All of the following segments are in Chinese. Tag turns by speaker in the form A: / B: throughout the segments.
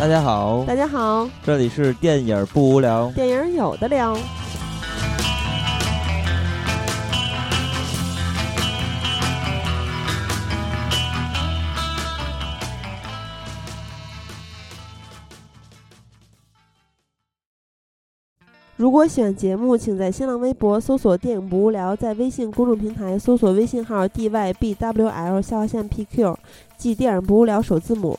A: 大家好，
B: 大家好，
A: 这里是电影不无聊，
B: 电影有的聊。如果喜欢节目，请在新浪微博搜索“电影不无聊”，在微信公众平台搜索微信号 “dybwl” 下划线 “pq”，即“电影不无聊”首字母，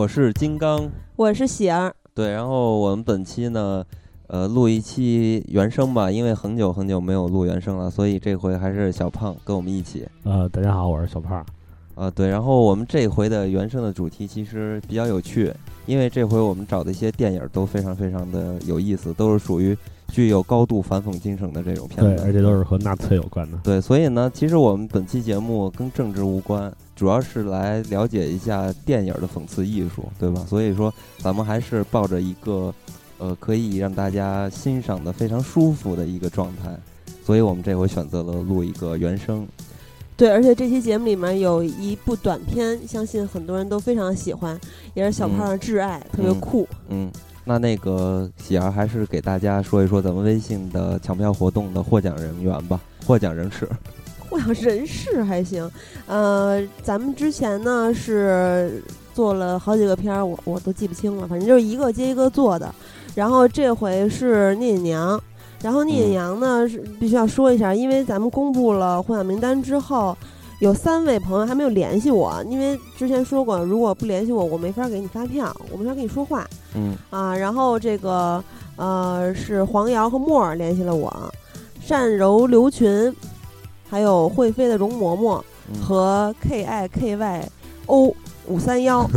A: 我是金刚，
B: 我是喜儿。
A: 对，然后我们本期呢，呃，录一期原声吧，因为很久很久没有录原声了，所以这回还是小胖跟我们一起。
C: 呃，大家好，我是小胖。
A: 啊，对，然后我们这回的原声的主题其实比较有趣，因为这回我们找的一些电影都非常非常的有意思，都是属于具有高度反讽精神的这种片
C: 子，对，而且都是和纳粹有关的。
A: 对，所以呢，其实我们本期节目跟政治无关。主要是来了解一下电影的讽刺艺术，对吧？所以说，咱们还是抱着一个，呃，可以让大家欣赏的非常舒服的一个状态，所以我们这回选择了录一个原声。
B: 对，而且这期节目里面有一部短片，相信很多人都非常喜欢，也是小胖的挚爱，特别酷。
A: 嗯，那那个喜儿还是给大家说一说咱们微信的抢票活动的获奖人员吧，获奖人士。
B: 我想人事还行，呃，咱们之前呢是做了好几个片儿，我我都记不清了，反正就是一个接一个做的。然后这回是聂隐娘，然后聂隐娘呢是必须要说一下，因为咱们公布了获奖名单之后，有三位朋友还没有联系我，因为之前说过，如果不联系我，我没法给你发票，我没法跟你说话。
A: 嗯
B: 啊，然后这个呃是黄瑶和沫儿联系了我，善柔刘群。还有会飞的容嬷嬷和 K I K Y O 五三幺，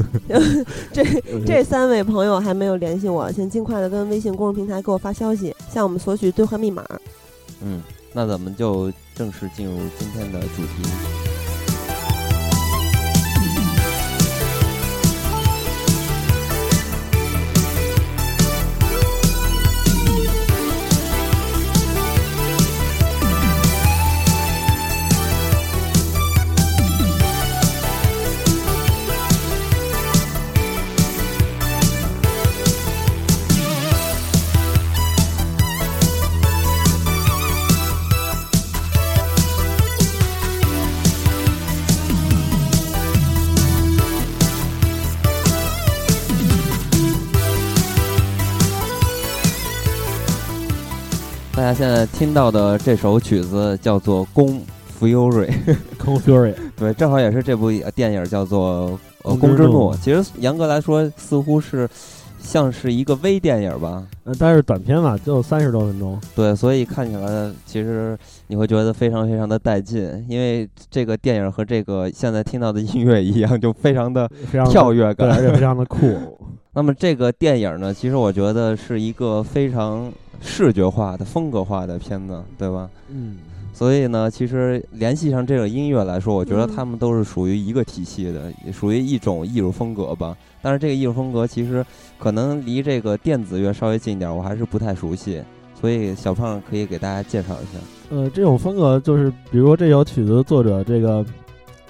B: 这这三位朋友还没有联系我，请尽快的跟微信公众平台给我发消息，向我们索取兑换密码。
A: 嗯，那咱们就正式进入今天的主题。家现在听到的这首曲子叫做《宫 Fury》，
C: 宫 Fury，
A: 对，正好也是这部电影叫做《呃宫之怒》。其实严格来说，似乎是像是一个微电影吧，
C: 呃，但是短片嘛，就三十多分钟。
A: 对，所以看起来其实你会觉得非常非常的带劲，因为这个电影和这个现在听到的音乐一样，就非常的跳跃感，
C: 而且非常的酷。
A: 那么这个电影呢，其实我觉得是一个非常。视觉化的、风格化的片子，对吧？
C: 嗯，
A: 所以呢，其实联系上这个音乐来说，我觉得他们都是属于一个体系的，也属于一种艺术风格吧。但是这个艺术风格其实可能离这个电子乐稍微近一点，我还是不太熟悉。所以小胖可以给大家介绍一下。
C: 呃，这种风格就是，比如说这首曲子的作者，这个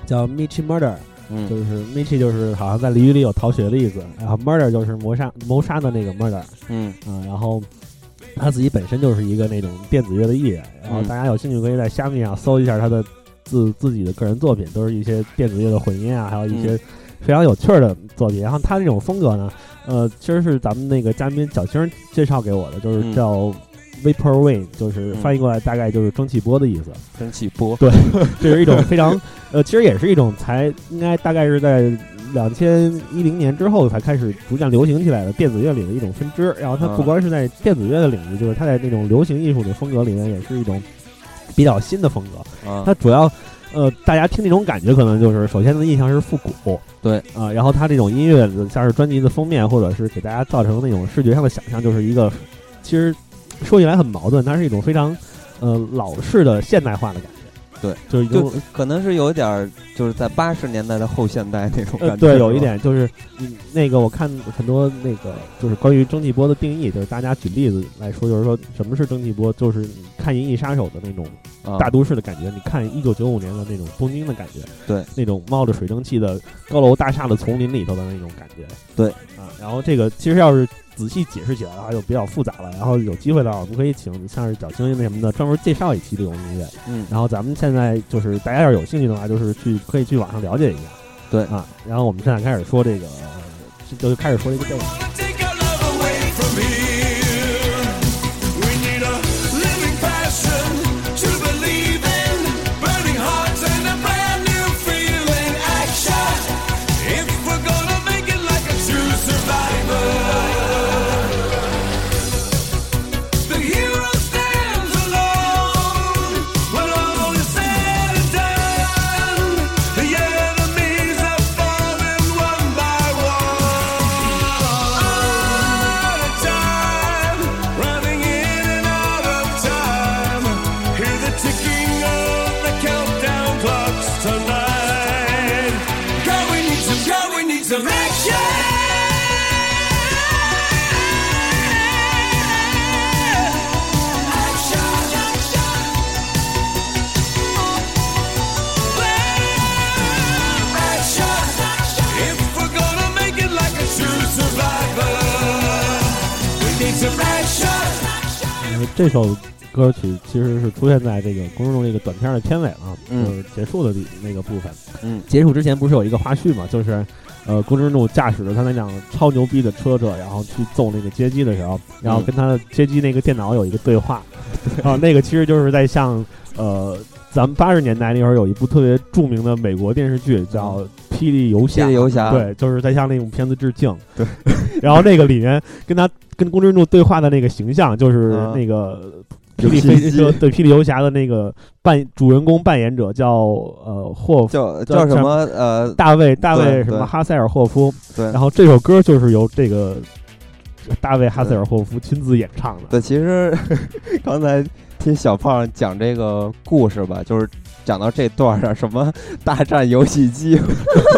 C: 叫 Michi Murder，
A: 嗯，
C: 就是 Michi 就是好像在俚语里有逃学的意思，然后 Murder 就是谋杀谋杀的那个 Murder，
A: 嗯
C: 啊，然后。他自己本身就是一个那种电子乐的艺人，然后大家有兴趣可以在虾米上搜一下他的自自己的个人作品，都是一些电子乐的混音啊，还有一些非常有趣的作品。然后他这种风格呢，呃，其实是咱们那个嘉宾小青介绍给我的，就是叫 Vaporwave 就是翻译过来大概就是蒸汽波的意思。
A: 蒸汽波，
C: 对，这是一种非常呃，其实也是一种才应该大概是在。两千一零年之后才开始逐渐流行起来的电子乐里的一种分支，然后它不光是在电子乐的领域，就是它在那种流行艺术的风格里面也是一种比较新的风格。它主要呃，大家听那种感觉，可能就是首先的印象是复古，
A: 对
C: 啊、然后它这种音乐像是专辑的封面，或者是给大家造成那种视觉上的想象，就是一个其实说起来很矛盾，它是一种非常呃老式的现代化的感觉。
A: 对，
C: 就是
A: 就
C: 有
A: 可能是有点儿就是在八十年代的后现代那种感觉。
C: 呃，对，有一点就是，嗯，那个我看很多那个就是关于蒸汽波的定义，就是大家举例子来说，就是说什么是蒸汽波，就是你看《银翼杀手》的那种
A: 啊
C: 大都市的感觉，你看一九九五年的那种东京的感觉，
A: 对，
C: 那种冒着水蒸气的高楼大厦的丛林里头的那种感觉，
A: 对
C: 啊，然后这个其实要是仔细解释起来的话，就比较复杂了。然后有机会的话，我们可以请像是小星那什么的专门介绍一期这种音乐。
A: 嗯，
C: 然后咱们现在就是大家要是有兴趣的话，就是去可以去网上了解一下。
A: 对
C: 啊，然后我们现在开始说这个，就开始说这个电影。这首歌曲其实是出现在这个《公众这个短片的片尾了，
A: 嗯
C: 就是结束的地那个部分。
A: 嗯
C: 结束之前不是有一个花絮嘛？就是，呃，公之怒驾驶着他那辆超牛逼的车车，然后去揍那个街机的时候，然后跟他的街机那个电脑有一个对话，然 后那个其实就是在向呃，咱们八十年代那会儿有一部特别著名的美国电视剧叫《霹雳游侠》，
A: 霹雳游侠
C: 对，就是在向那种片子致敬。
A: 对，
C: 然后那个里面跟他跟宫之怒对话的那个形象，就是
A: 啊
C: 那个。霹雳飞
A: 机
C: 车对霹雳游侠的那个扮主人公扮演者叫呃霍夫
A: 叫
C: 叫
A: 叫什么呃，
C: 大卫大卫什么哈塞尔霍夫，
A: 对
C: 然后这首歌就是由这个大卫哈塞尔霍夫亲自演唱的。
A: 对，其实 刚才听小胖讲这个故事吧，就是讲到这段儿上，什么大战游戏机，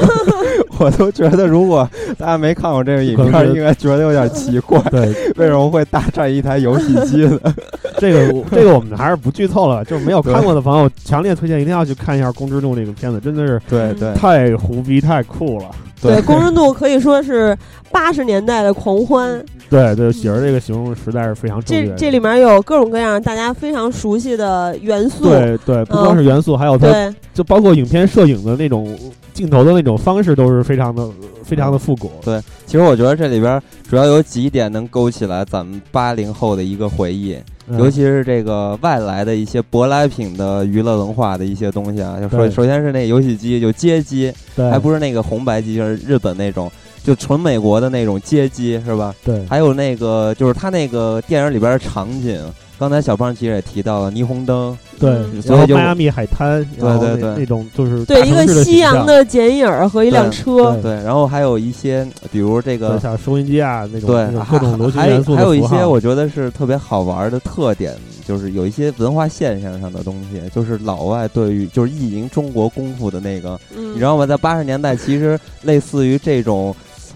A: 我都觉得如果大家没看过这个影片，应该觉得有点奇怪，
C: 对，
A: 为什么会大战一台游戏机呢？
C: 这个这个我们还是不剧透了，就是没有看过的朋友，强烈推荐一定要去看一下《宫之怒》这个片子，真的是
A: 对对
C: 太胡逼太酷了。
B: 对，公之怒可以说是八十年代的狂欢。
C: 对对，喜儿这个形容实在是非常正确。
B: 这这里面有各种各样大家非常熟悉的元素。
C: 对对，不光是元素，还有它
B: 对
C: 就包括影片摄影的那种镜头的那种方式，都是非常的非常的复古。
A: 对，其实我觉得这里边主要有几点能勾起来咱们八零后的一个回忆，
C: 嗯
A: 尤其是这个外来的一些舶来品的娱乐文化的一些东西啊。就首首先是那游戏机，就街机，
C: 对，
A: 还不是那个红白机，就是日本那种，就纯美国的那种街机，是吧？
C: 对
A: 还有那个就是他那个电影里边的场景，刚才小胖其实也提到了霓虹灯，
C: 对，
B: 嗯
A: 所以就
C: 然后迈阿密海滩，
A: 对对对
C: 那种就是
B: 对，一个夕
C: 阳的
B: 剪影儿和一辆
A: 对
B: 车。
C: 对
A: 对，然后还有一些比如这
C: 对
A: 个。
C: 像收音机啊那种
A: 对
C: 各种流行
A: 还
C: 元素的
A: 还有一些我觉得是特别好玩的特点，就是有一些文化现象上的东西，就是老外对于就是意淫中国功夫的那个，
B: 嗯，
A: 你知道吗？在八十年代，其实类似于这种。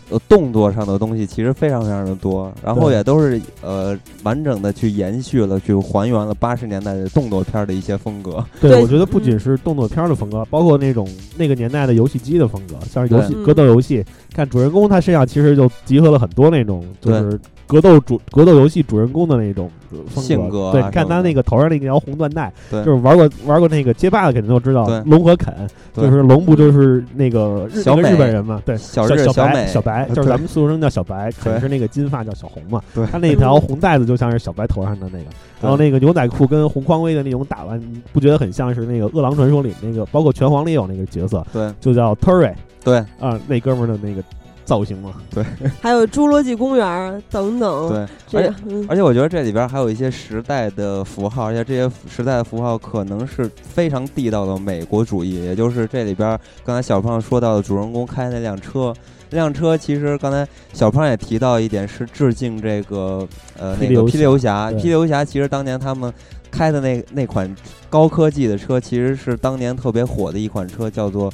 A: 呃，动作上的东西其实非常非常的多，然后也都是呃完整的去延续了，去还原了八十年代的动作片的一些风格。
C: 对，我觉得不仅
B: 嗯
C: 是动作片儿的风格，包括那种那个年代的游戏机的风格，像是游戏格斗游戏，看主人公他身上其实就集合了很多那种就是格斗主格斗游戏主人公的那种呃风格。
A: 性格啊
C: 对，看他那个头上那条红缎带，
A: 对。
C: 就是玩过玩过那个街霸的肯定都知道
A: 对，
C: 龙和肯就是龙不就是那个日那个日本人嘛？对，
A: 小
C: 小小白
A: 小
C: 白就是咱们俗称叫小白，肯
A: 对
C: 是那个金发叫小红嘛。
A: 对。
C: 他那条红带子就像是小白头上的那个，然后那个牛仔裤跟红匡威的那种打扮，不觉得很像是那个《饿狼传说》里那个，包括拳皇里有那个角色，
A: 对。
C: 就叫 Terry
A: 对。
C: 啊，那哥们儿的那个造型嘛。
B: 对 还有侏罗纪公园儿等等，
A: 对，
B: 而且，嗯
A: 而且我觉得这里边还有一些时代的符号，而且这些时代的符号可能是非常地道的美国主义，也就是这里边刚才小胖说到的主人公开那辆车。那辆车其实刚才小胖也提到一点，是致敬这个呃那个
C: 霹雳游
A: 侠。霹雳游侠其实当年他们开的那那款高科技的车，其实是当年特别火的一款车，叫做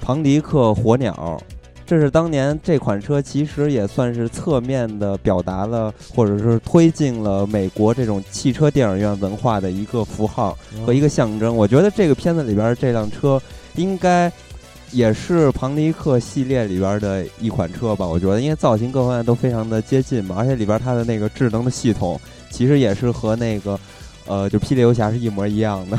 A: 庞迪克火鸟。这是当年这款车其实也算是侧面的表达了，或者是推进了美国这种汽车电影院文化的一个符号和一个象征。我觉得这个片子里边这辆车应该也是庞迪克系列里边的一款车吧？我觉得，因为造型各方面都非常的接近嘛，而且里边它的那个智能的系统其实也是和那个呃，就霹雳游侠是一模一样的。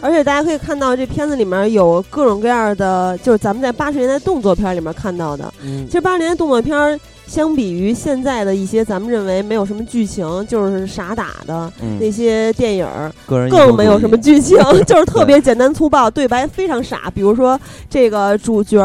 B: 而且大家可以看到，这片子里面有各种各样的，就是咱们在八十年代动作片里面看到的。
C: 嗯
B: 其实八十年代动作片儿，相比于现在的一些咱们认为没有什么剧情，就是傻打的
A: 嗯
B: 那，些电影儿，更没有什么
A: 剧。
B: 剧情，就是特别简单粗暴，对白非常傻。比如说这个主角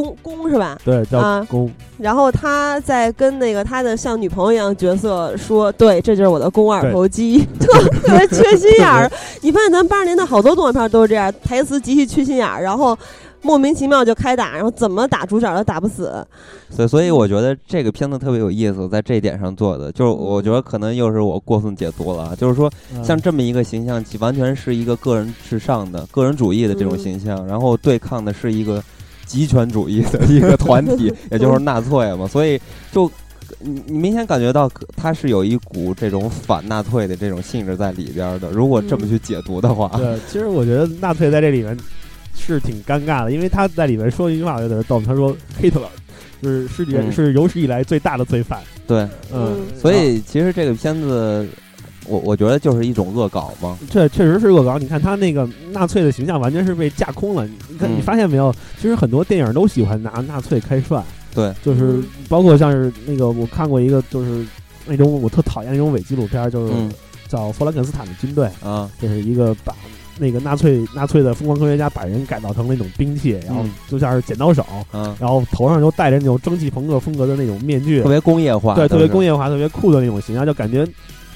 B: 儿公公是吧？
C: 对叫
B: 啊
C: 公，
B: 然后他在跟那个他的像女朋友一样角色说：“对，这就是我的肱二头肌，特特别缺心眼儿。”你发现咱八十年代好多动画片都是这样，台词极其缺心眼儿，然后莫名其妙就开打，然后怎么打主角都打不死。
A: 所以，所以我觉得这个片子特别有意思，在这一点上做的，就是我觉得可能又是我过分解读了啊，就是说
C: 嗯
A: 像这么一个形象，其完全是一个个人至上的、个人主义的这种
B: 嗯
A: 形象，然后对抗的是一个极权主义的一个团体，也就是纳粹嘛，所以就。你你明显感觉到可它是有一股这种反纳粹的这种性质在里边的。如果这么去解读的话，
C: 对，其实我觉得纳粹在这里面是挺尴尬的，因为他在里面说一句话有点逗，他说 Hitler 就是世界、
A: 嗯
C: 是有史以来最大的罪犯，
A: 对，
C: 嗯，
B: 嗯
A: 所以其实这个片子，我我觉得就是一种恶搞嘛。
C: 这确实是恶搞。你看他那个纳粹的形象完全是被架空了。你看，
A: 嗯
C: 你发现没有？其实很多电影都喜欢拿纳粹开涮，
A: 对，
C: 就是
B: 嗯
C: 包括像是那个我看过一个，就是那种我特讨厌那种伪纪录片，就是
A: 嗯
C: 叫《弗兰肯斯坦的军队》，
A: 啊，
C: 就是一个把那个纳粹纳粹的疯狂科学家把人改造成那种兵器，然后
A: 嗯
C: 就像是剪刀手，
A: 嗯，
C: 然后头上就戴着那种蒸汽朋克风格的那种面具
A: 特，别工业化，
C: 对，特别工，
A: 业
C: 化、特别酷的那种形象，就感觉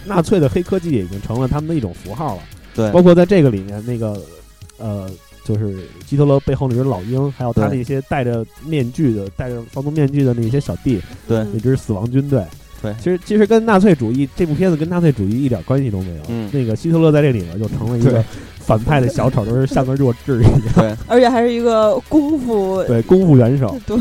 C: 纳粹的黑科技已经成了他们的一种符号了。
A: 对，
C: 包括在这个里面，那个呃，就是希特勒背后那只老鹰，还有他那些戴着面具的、戴着防毒面具的那些小弟，
A: 对
C: 那支死亡军队。
A: 对
C: 其实其实跟纳粹主义这部片子跟纳粹主义一点关系都没有。
A: 嗯
C: 那个希特勒在这里面就成了一个反派的小丑，就是像个弱智一样，
A: 对，
B: 而且还是一个功夫
C: 对，功夫元首。
B: 对。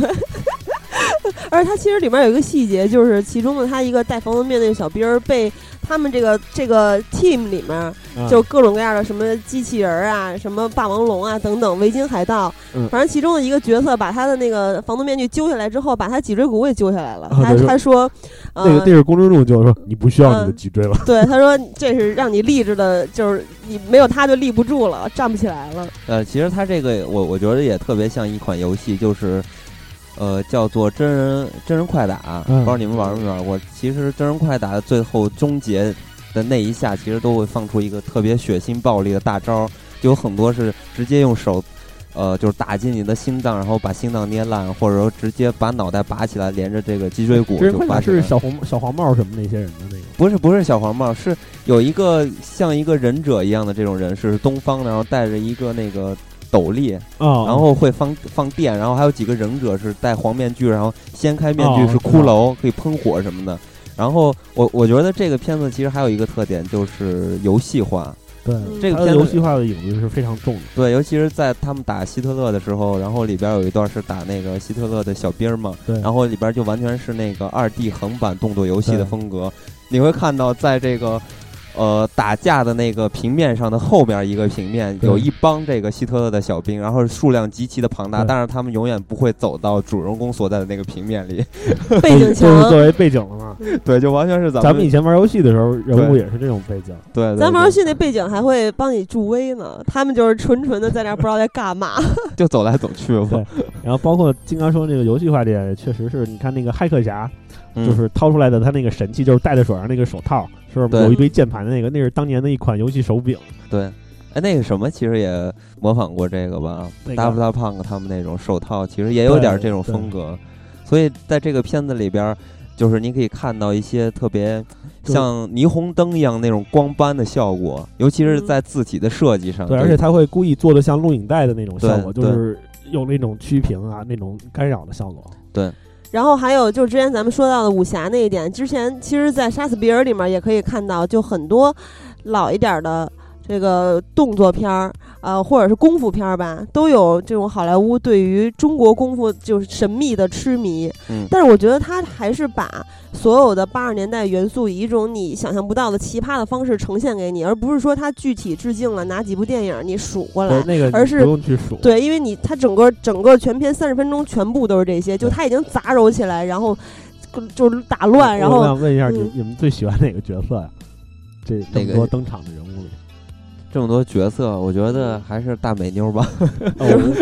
B: 而且它其实里面有一个细节，就是其中的他一个戴防毒面那个小兵儿被他们这个这个 team 里面
C: 啊
B: 就各种各样的什么机器人啊、什么霸王龙啊等等维京海盗，
C: 嗯
B: 反正其中的一个角色把他的那个防毒面具揪下来之后，把他脊椎骨给揪下来了。他他说，呃，
C: 那个那是公众路就说你不需要你的
B: 嗯
C: 脊椎了。
B: 对，他说这是让你立着的，就是你没有他就立不住了，站不起来了。
A: 呃，其实他这个我我觉得也特别像一款游戏，就是呃叫做真人真人快打，
C: 嗯
A: 不知道你们玩没玩过？其实真人快打的最后终结的那一下，其实都会放出一个特别血腥暴力的大招，就有很多是直接用手。呃，就是打进你的心脏，然后把心脏捏烂，或者说直接把脑袋拔起来，连着这个脊椎骨就拔起来
C: 是。小红小黄帽什么那些人的那个。
A: 不是不是小黄帽，是有一个像一个忍者一样的这种人，是东方的，然后带着一个那个斗笠，
C: 啊，
A: 然后会放放电，然后还有几个忍者是戴黄面具，然后掀开面具
C: 哦
A: 是骷髅，可以喷火什么的。然后我我觉得这个片子其实还有一个特点就是游戏化，
C: 对
B: 嗯
A: 这个片子
C: 游戏化的影子是非常重的。
A: 对，尤其是在他们打希特勒的时候，然后里边有一段是打那个希特勒的小兵嘛，
C: 对，
A: 然后里边就完全是那个二 D 横版动作游戏的风格。你会看到，在这个呃打架的那个平面上的后边一个平面，有一帮这个希特勒的小兵，然后数量极其的庞大，但是他们永远不会走到主人公所在的那个平面里。
B: 背景
C: 就是
B: 墙
C: 作为背景了嘛。
A: 对，就完全是咱们
C: 咱们以前玩游戏的时候，人物也是这种背景。
A: 对对
B: 咱玩游戏那背景还会帮你助威呢，他们就是纯纯的在那不知道在干嘛。
A: 就走来走去。
C: 然后包括金刚说那个游戏化这点，确实是你看那个骇客侠，
A: 嗯
C: 就是掏出来的他那个神器，就是戴在手上那个手套，是不是
A: 对
C: 有一堆键盘的那个？那是当年的一款游戏手柄。
A: 对。哎，那个什么，其实也模仿过这个吧？
C: 那个
A: 大不大胖他们那种手套，其实也有点这种风格。所以在这个片子里边儿，就是你可以看到一些特别像霓虹灯一样那种光斑的效果，尤其是
B: 嗯
A: 在字体的设计上。
C: 对，而且他会故意做的像录影带的那种效果，就是有那种曲屏啊、那种干扰的效果。
B: 然后还有就是之前咱们说到的武侠那一点，之前其实，在《杀死比尔》里面也可以看到，就很多老一点的这个动作片儿，呃，或者是功夫片儿吧，都有这种好莱坞对于中国功夫就是神秘的痴迷。
A: 嗯
B: 但是我觉得他还是把所有的八十年代元素以一种你想象不到的奇葩的方式呈现给你，而不是说他具体致敬了哪几部电影你数过来。
C: 那个
B: 而是
C: 不用去数。
B: 对，因为你他整个整个全片三十分钟全部都是这些，就
C: 对
B: 他已经杂糅起来，然后就是打乱，然后我
C: 想问一下，你
B: 嗯
C: 你们最喜欢哪个角色呀？这这么多登场的人物里，
A: 这么多角色，我觉得还是大美妞吧。
C: 哦，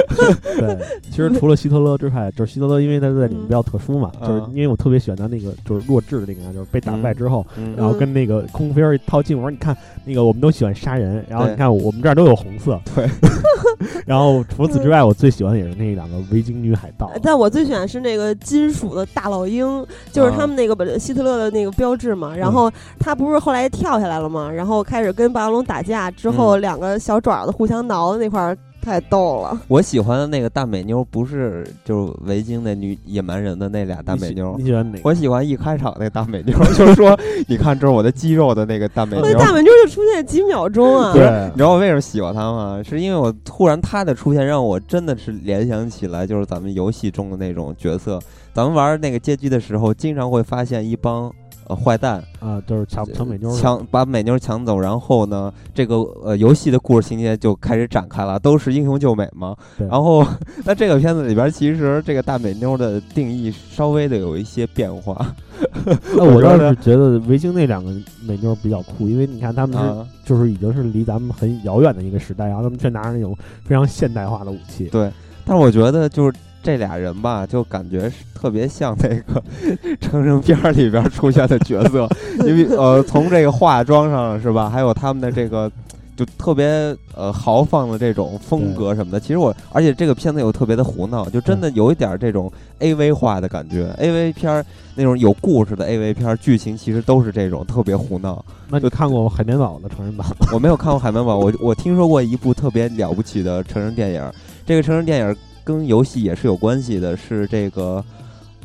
C: 对，其实除了希特勒之外，就是希特勒，因为他在里面比较特殊嘛，
A: 嗯。
C: 就是因为我特别喜欢他那个就是弱智的那个，就是被打败之后，
A: 嗯。
C: 然后跟那个空飞儿一套近，我说你看那个我们都喜欢杀人，然后你看我们这儿都有红色，
A: 对，
C: 然后除此之外，我最喜欢的也是那两个维京女海盗，
B: 但我最喜欢是那个金属的大老鹰，就是
A: 啊
B: 他们那个本希特勒的那个标志嘛。然后他不是后来跳下来了嘛？然后开始跟霸王龙打架，之后两个小爪子互相挠的那块儿太逗了。
A: 我喜欢的那个大美妞不是就是维京那女野蛮人的那俩大美妞
C: 你，喜欢哪个？
A: 我喜欢一开场那大美妞，就是说你看这是我的肌肉的那个大美妞。
B: 那大美妞就出现几秒钟啊！
C: 对
A: 你知道我为什么喜欢她吗？是因为我突然她的出现让我真的是联想起来，就是咱们游戏中的那种角色。咱们玩那个街机的时候，经常会发现一帮呃坏蛋
C: 啊，就是抢抢美妞儿，
A: 抢把美妞抢走，然后呢，这个呃游戏的故事情节就开始展开了，都是英雄救美嘛。然后 那这个片子里边，其实这个大美妞的定义稍微的有一些变化。
C: 那我倒是觉得维京那两个美妞儿比较酷，因为你看他们是、
A: 啊，
C: 就是已经是离咱们很遥远的一个时代，然后他们却拿着那种非常现代化的武器。
A: 对，但是我觉得就是这俩人吧，就感觉是特别像那个 成人片儿里边出现的角色，因为呃，从这个化妆上是吧，还有他们的这个。就特别呃豪放的这种风格什么的，其实我而且这个片子又特别的胡闹，就真的有一点儿这种 A V 化的感觉。A V 片儿那种有故事的 A V 片儿，剧情其实都是这种特别胡闹。
C: 那你看过海绵宝宝的成人版吗？
A: 我没有看过《海绵宝宝》，我我听说过一部特别了不起的成人电影，这个成人电影跟游戏也是有关系的，是这个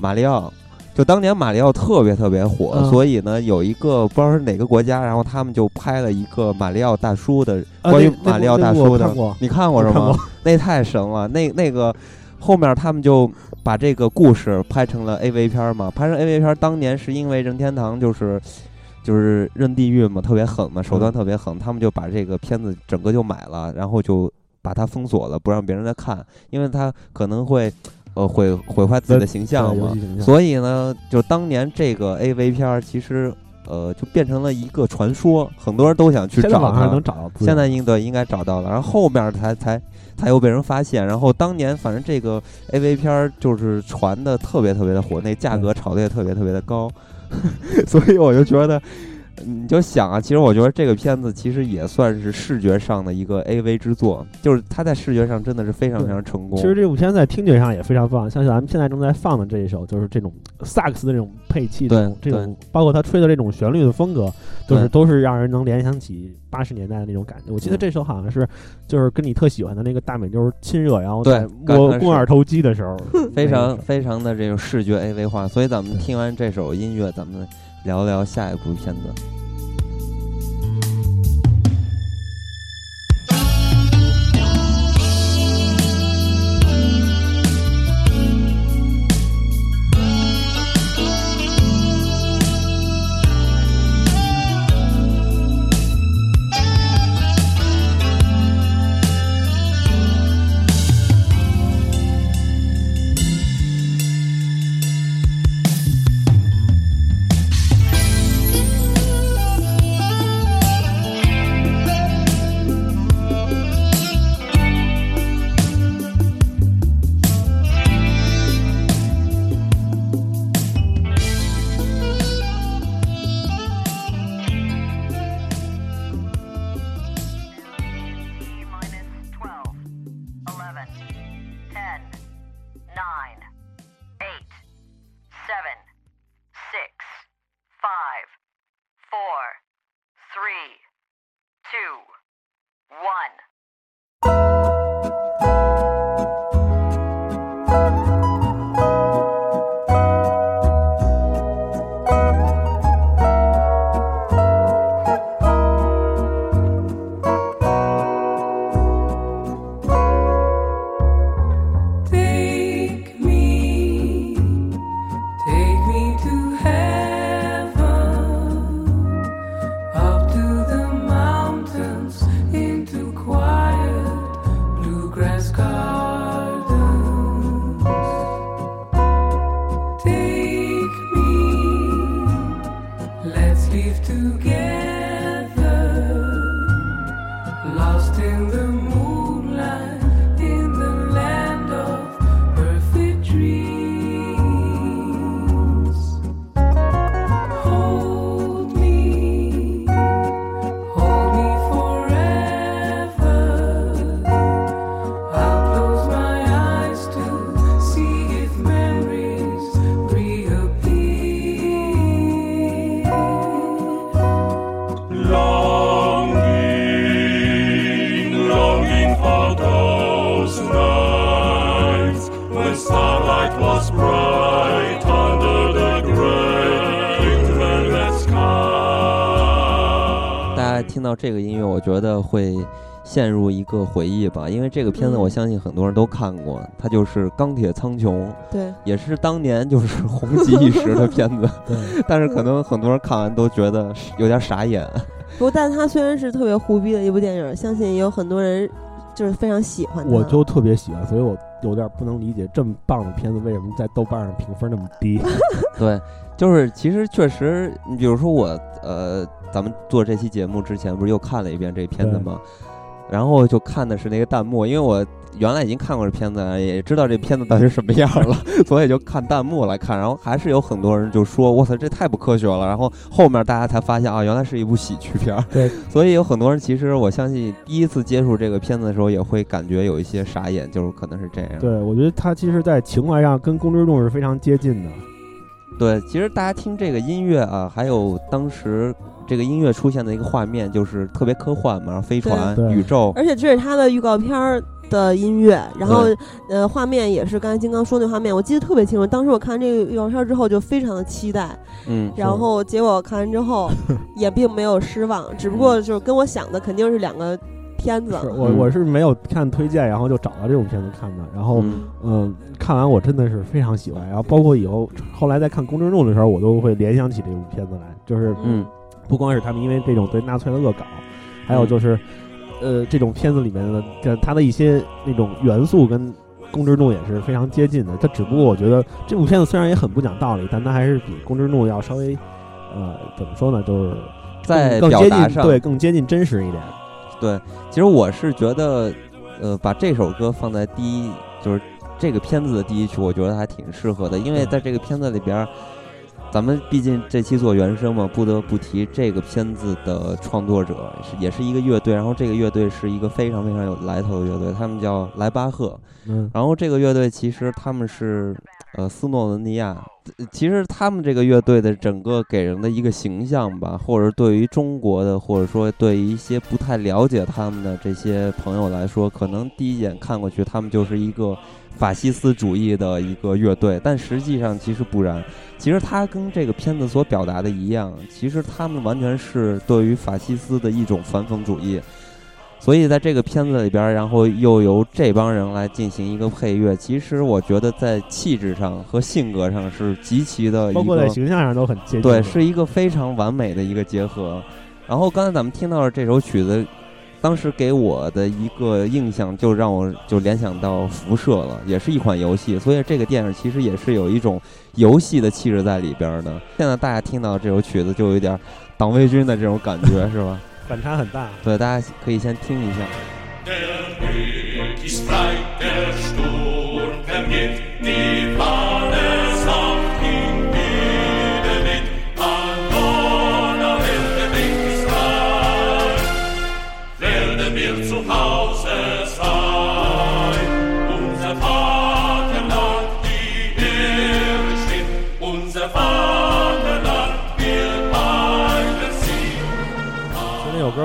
A: 马里奥。就当年马里奥特别特别火，
C: 嗯
A: 所以呢，有一个不知道是哪个国家，然后他们就拍了一个马里奥大叔的
C: 啊
A: 关于马里奥大叔的
C: 看，
A: 你看过是吗？那太神了，那那个后面他们就把这个故事拍成了 AV 片儿嘛，拍成 AV 片儿，当年是因为任天堂就是就是任地狱嘛，特别狠嘛，手段
C: 嗯
A: 特别狠，他们就把这个片子整个就买了，然后就把它封锁了，不让别人再看，因为它可能会呃毁毁坏自己的形象嘛所以呢，就当年这个 AV 片儿其实呃就变成了一个传说，很多人都想去找它
C: 现在网上能。找到。
A: 现在应对应该找到了，然后后面才才才又被人发现，然后当年反正这个 A V 片儿就是传的特别特别的火，那价格炒的也特别特别的高，所以我就觉得。你就想啊，其实我觉得这个片子其实也算是视觉上的一个 A V 之作，就是它在视觉上真的是非常非常成功。
C: 其实这部片在听觉上也非常棒，像咱们现在正在放的这一首，就是这种萨克斯的这种配器，这种
A: 对
C: 这种，包括他吹的这种旋律的风格，就是都是让人能联想起八十年代的那种感觉。我记得
A: 嗯。
C: 这首好像是就是跟你特喜欢的那个大美妞亲热，然后
A: 对
C: 摸肱二头肌的时候，
A: 非常非常的这种视觉 A V 化，所以咱们听完这首音乐，咱们聊聊下一部片子。这个音乐，我觉得会陷入一个回忆吧，因为这个片子
B: 嗯
A: 我相信很多人都看过，它就是《钢铁苍穹》，
B: 对，
A: 也是当年就是 红极一时的片子，
C: 对，
A: 但是可能很多人看完都觉得有点傻眼。
B: 不过，但它虽然是特别胡逼的一部电影，相信也有很多人就是非常喜欢它。
C: 我就特别喜欢，所以我有点不能理解这么棒的片子为什么在豆瓣上评分那么低。
A: 对，就是其实确实，你比如说我呃，咱们做这期节目之前不是又看了一遍这片子吗？然后就看的是那个弹幕，因为我原来已经看过这片子，也知道这片子到底是什么样了，所以就看弹幕来看。然后还是有很多人就说：“我操，这太不科学了。”然后后面大家才发现啊，原来是一部喜剧片儿。
C: 对，
A: 所以有很多人其实我相信第一次接触这个片子的时候，也会感觉有一些傻眼，就是可能是这样。
C: 对，我觉得他其实，在情怀上跟《宫之动》是非常接近的。
A: 对，其实大家听这个音乐啊，还有当时这个音乐出现的一个画面，就是特别科幻嘛，飞船、宇宙，
B: 而且这是他的预告片儿的音乐，然后呃，画面也是刚才金刚说那画面，我记得特别清楚。当时我看这个预告片儿之后，就非常的期待，
A: 嗯，
B: 然后结果看完之后 也并没有失望，只不过就是跟我想的肯定是两个片子。
C: 是我
A: 嗯
C: 我是没有看推荐，然后就找到这部片子看的。然后
A: 嗯
C: 嗯，看完我真的是非常喜欢。然后包括以后后来在看《公之怒》的时候，我都会联想起这部片子来，就是
A: 嗯
C: 不光是他们因为这种对纳粹的恶搞，还有就是，呃，这种片子里面的这它的一些那种元素跟《公之怒》也是非常接近的。它只不过我觉得这部片子虽然也很不讲道理，但它还是比《公之怒》要稍微，呃，怎么说呢，就是
A: 在
C: 更更接近，对，更接近真实一点。
A: 对，其实我是觉得，呃，把这首歌放在第一，就是这个片子的第一曲，我觉得还挺适合的，因为在这个片子里边儿，咱们毕竟这期做原声嘛，不得不提这个片子的创作者是也是一个乐队，然后这个乐队是一个非常非常有来头的乐队，他们叫莱巴赫，
C: 嗯，
A: 然后这个乐队其实他们是呃斯洛文尼亚，其实他们这个乐队的整个给人的一个形象吧，或者对于中国的，或者说对于一些不太了解他们的这些朋友来说，可能第一眼看过去，他们就是一个法西斯主义的一个乐队，但实际上其实不然。其实他跟这个片子所表达的一样，其实他们完全是对于法西斯的一种反讽主义。所以在这个片子里边儿，然后又由这帮人来进行一个配乐，其实我觉得在气质上和性格上是极其的
C: 包括在形象上都很接近。
A: 对，是一个非常完美的一个结合。然后刚才咱们听到了这首曲子，当时给我的一个印象就让我就联想到辐射了，也是一款游戏，所以这个电影其实也是有一种游戏的气质在里边儿的。现在大家听到这首曲子，就有一点党卫军的这种感觉，是吧？
C: 反差很大。
A: 对，大家可以先听一下。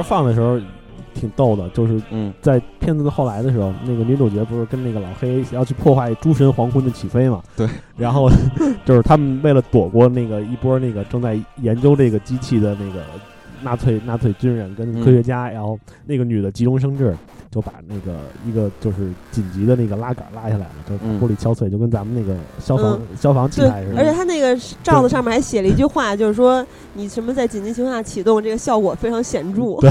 C: 放的时候挺逗的，就是
A: 嗯
C: 在片子的后来的时候，那个女主角不是跟那个老黑要去破坏诸神黄昏的起飞嘛？
A: 对。
C: 然后 就是他们为了躲过那个一波那个正在研究这个机器的那个纳粹纳粹军人跟科学家，然后那个女的急中生智，就把那个一个就是紧急的那个拉杆拉下来了，就玻璃敲碎，就跟咱们那个消防、消防器材似，的。
B: 而且他那个罩子上面还写了一句话，就是说你什么在紧急情况下启动，这个效果非常显著。
C: 对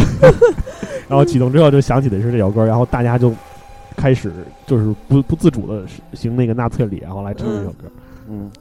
C: 然后启动之后就想起的是这首歌，然后大家就开始就是不不自主的行那个纳粹礼，然后来唱这首歌。
A: 嗯，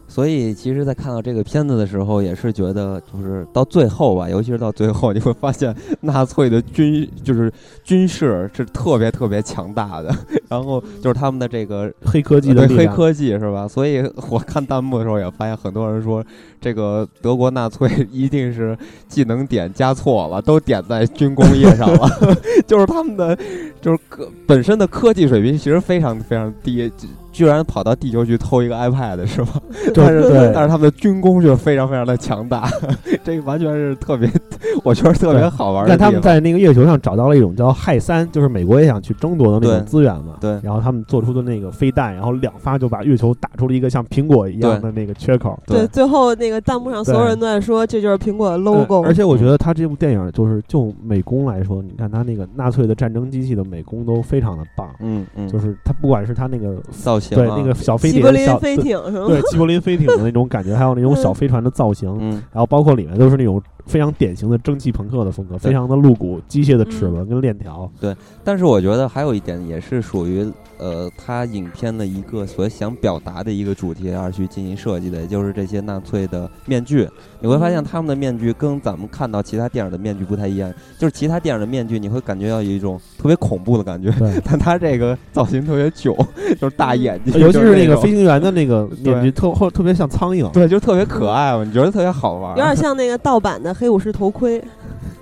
A: 所以其实，在看到这个片子的时候，也是觉得，就是到最后吧，尤其是到最后，你会发现纳粹的军就是军事是特别特别强大的，然后就是他们的这个
C: 黑科技的
A: 对黑，科技是吧？所以我看弹幕的时候也发现很多人说，这个德国纳粹一定是技能点加错了，都点在军工业上了，就是他们的就是科本身的科技水平其实非常非常低，居居然跑到地球去偷一个 iPad 是吧？
C: 就 就
A: 但是
C: 对
A: 但是他们的军工却非常非常的强大，这个完全是特别，我觉得特别好玩的
C: 但他们。在那个月球上找到了一种叫氦三，就是美国也想去争夺的那种资源嘛。
A: 对
C: 然后他们做出的那个飞弹，然后两发就把月球打出了一个像苹果一样的那个缺口。
B: 对，最后那个弹幕上所有人都在说这就是苹果的 logo，
C: 呃而且我觉得他这部电影就是就美工来说，你看他那个纳粹的战争机器的美工都非常的棒，
A: 嗯嗯，
C: 就是他不管是他那个
A: 造型啊。
C: 对那个小飞碟
B: 西柏林
C: 小
B: 飞艇是吗？
C: 对齐柏林飞艇的那种感觉，还有那种小飞船的造型，
A: 嗯。
C: 然后包括里面都是那种非常典型的蒸汽朋克的风格，非常的露骨、机械的齿轮跟链条。
A: 对但是我觉得还有一点也是属于呃，他影片的一个所想表达的一个主题而去进行设计的，也就是这些纳粹的面具。你会发现
B: 嗯
A: 他们的面具跟咱们看到其他电影的面具不太一样，就是其他电影的面具你会感觉到有一种特别恐怖的感觉，但他这个造型特别囧，就是大眼睛，
C: 尤其
A: 是
C: 那个飞行员的那个面具特或特别像苍蝇。
A: 对，就特别可爱嘛，你觉得特别好玩，
B: 有点像那个盗版的黑武士头盔，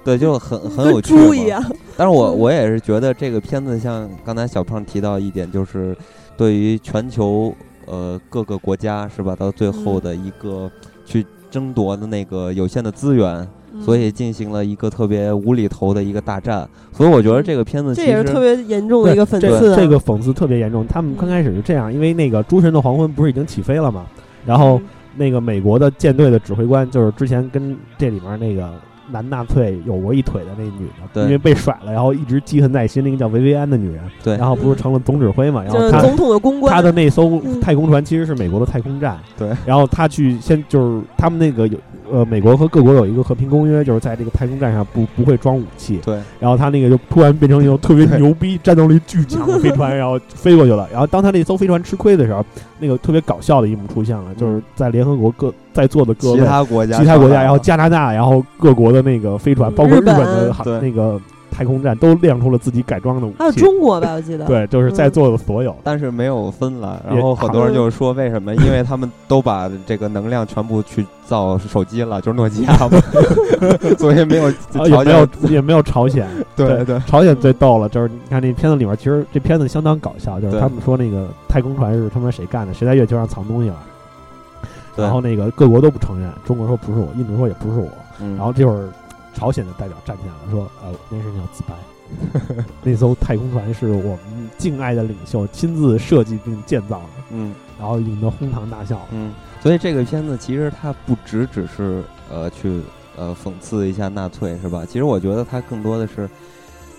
A: 对，就很很有趣
B: 猪一样。
A: 但是我
B: 嗯
A: 我也是觉得这个片子像刚才小胖提到一点，就是对于全球呃各个国家是吧，到最后
B: 嗯
A: 的一个去争夺的那个有限的资源，
B: 嗯
A: 所以进行了一个特别无厘头的一个大战。所以我觉得这个片子其
B: 这也是特
A: 实
B: 别严重的一个讽
C: 这
B: 刺啊。
C: 这个讽刺特别严重。他们刚开始是这样，因为那个《诸神的黄昏》不是已经起飞了嘛，然后
B: 嗯
C: 那个美国的舰队的指挥官就是之前跟这里面那个男纳粹有过一腿的那女的，
A: 对。
C: 因为被甩了，然后一直记恨在心那个叫维维安的女人，
A: 对。
C: 然后不是成了总指挥嘛，然后她
B: 就是总统的公关，
C: 他的那艘
B: 嗯。
C: 太空船其实是美国的太空站，
A: 对，
C: 然后他去先就是他们那个有呃美国和各国有一个和平公约，就是在这个太空站上不不会装武器，
A: 对。
C: 然后他那个就突然变成一个特别牛逼、战斗力巨强的飞船，然后飞过去了。然后当他那艘飞船吃亏的时候，那个特别搞笑的一幕出现了，就是在联合国各在座的各
A: 其
C: 位
A: 他国家
C: 其他国家，然后加拿大，然后各国的那个飞船，
B: 嗯
C: 包括日
B: 日本
C: 本的航那个太空站，都亮出了自己改装的武器。
B: 还有中国吧，我记得。
C: 对，就是在
B: 嗯
C: 座的所有。
A: 但是没有分了，然后很多人就说为什么？因为他们都把这个能量全部去造手机了，就是诺基亚嘛，所以没有
C: 也没有。也没有朝鲜，
A: 对对，
C: 朝鲜最逗了，就是你看那片子里面，其实这片子相当搞笑，就是他们说那个太空船是他妈谁干的，谁在月球上藏东西了，
A: 对
C: 然后那个各国都不承认，中国说不是我，印度说也不是我，
A: 嗯。
C: 然后这会儿朝鲜的代表站起来了，说呃那是你要自白，那艘太空船是我们敬爱的领袖亲自设计并建造的，
A: 嗯。
C: 然后引得哄堂大笑。
A: 嗯，所以这个片子其实它不只只是呃去呃讽刺一下纳粹是吧？其实我觉得它更多的是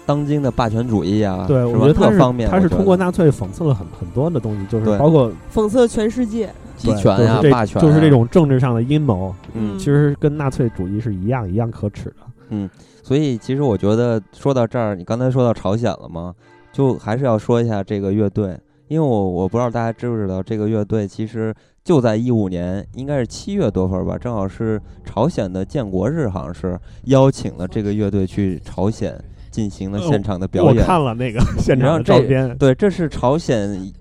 A: 当今的霸权主义啊，
C: 对，我觉得他是
A: 各方面
C: 他是通过纳粹讽刺了很很多的东西，就是包括
B: 讽刺全世界。
A: 集权
C: 啊、就是
A: 霸权啊，
C: 就是这种政治上的阴谋，
A: 嗯。
C: 其实跟纳粹主义是一样一样可耻的。
A: 嗯，所以其实我觉得说到这儿，你刚才说到朝鲜了吗？就还是要说一下这个乐队，因为我我不知道大家知不知道，这个乐队其实就在一五年，应该是七月多份吧，正好是朝鲜的建国日，好像是邀请了这个乐队去朝鲜进行了现场的表演
C: 我
A: 演。
C: 看了那个 现场的照片，
A: 对，这是朝鲜。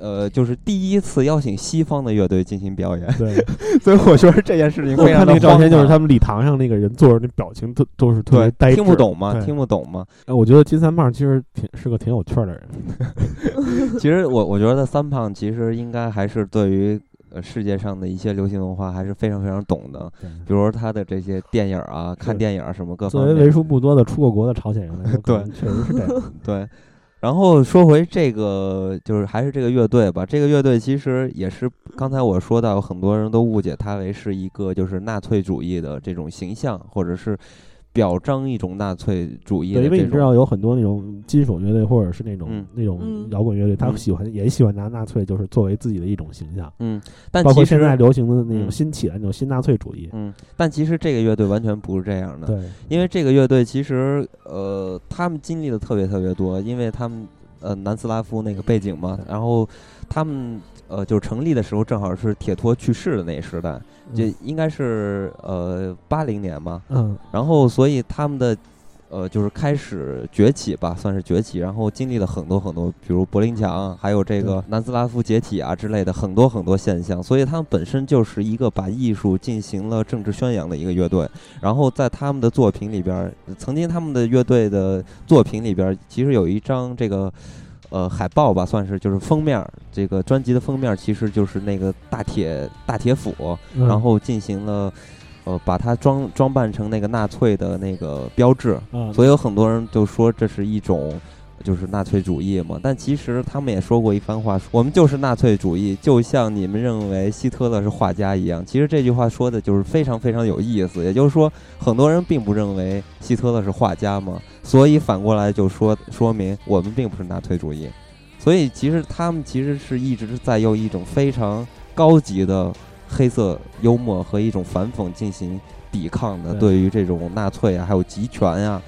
A: 呃，就是第一次邀请西方的乐队进行表演，
C: 对，
A: 所以我觉得这件事情
C: 我
A: 非常的
C: 看那个照片，就是他们礼堂上那个人坐着，那表情都都是特别呆滞，
A: 听不懂吗？听不懂吗？
C: 哎我觉得金三胖其实挺是个挺有趣儿的人，
A: 其实我我觉得三胖其实应该还是对于呃世界上的一些流行文化还是非常非常懂的，比如说他的这些电影啊、看电影啊什么各
C: 作
A: 方面。
C: 为为数不多的出过国的朝鲜人来说，
A: 对
C: 确实是这样。
A: 对，然后说回这个，就是还是这个乐队吧。这个乐队其实也是刚才我说到，很多人都误解他为是一个就是纳粹主义的这种形象，或者是表彰一种纳粹主义
C: 因为你知道。有很多那种金属乐队或者是那种、
A: 嗯
C: 那种
B: 嗯
C: 摇滚乐队，他
A: 嗯
C: 喜欢、也喜欢拿纳粹就是作为自己的一种形象，
A: 嗯，但
C: 包括
A: 其实
C: 现在流行的那种
A: 嗯
C: 新起来那种新纳粹主义。
A: 嗯，但其实这个乐队完全不是这样的。
C: 对，
A: 因为这个乐队其实呃，他们经历的特别特别多，因为他们呃南斯拉夫那个背景嘛，然后他们呃就是成立的时候正好是铁托去世的那时代，就
C: 嗯
A: 应该是呃八零年嘛，
C: 嗯
A: 然后所以他们的呃就是开始崛起吧，算是崛起，然后经历了很多很多，比如柏林墙，还有这个南斯拉夫解体啊之类的很多很多现象，所以他们本身就是一个把艺术进行了政治宣扬的一个乐队。然后在他们的作品里边儿，曾经他们的乐队的作品里边儿，其实有一张这个。呃海报吧，算是就是封面儿，这个专辑的封面儿其实就是那个大铁大铁斧，
C: 嗯
A: 然后进行了呃把它装装扮成那个纳粹的那个标志，
C: 嗯。
A: 所以有很多人就说这是一种就是纳粹主义嘛，但其实他们也说过一番话，我们就是纳粹主义，就像你们认为希特勒是画家一样。其实这句话说的就是非常非常有意思，也就是说，很多人并不认为希特勒是画家嘛，所以反过来就说说明我们并不是纳粹主义。所以其实他们其实是一直在用一种非常高级的黑色幽默和一种反讽进行抵抗的，
C: 对
A: 对于这种纳粹啊，还有集权啊、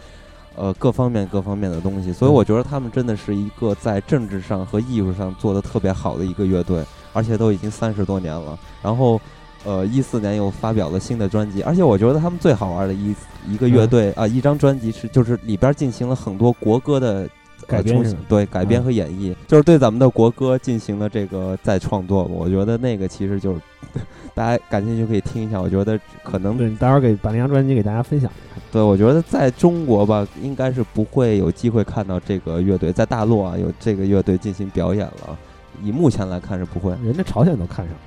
A: 呃，各方面各方面的东西，所以我觉得他们真的是一个在政治上和艺术上做的特别好的一个乐队，而且都已经三十多年了。然后，呃，一四年又发表了新的专辑，而且我觉得他们最好玩的一一个乐
C: 嗯
A: 队啊、一张专辑是就是里边进行了很多国歌的。呃
C: 改编
A: 对改编
C: 嗯
A: 和演绎，就是对咱们的国歌进行了这个再创作。我觉得那个其实就是 大家感兴趣可以听一下。我觉得可能
C: 对，待会儿给把那张专辑给大家分享一下。
A: 对，我觉得在中国吧，应该是不会有机会看到这个乐队在大陆啊有这个乐队进行表演了。以目前来看是不会。
C: 人家朝鲜都看上了，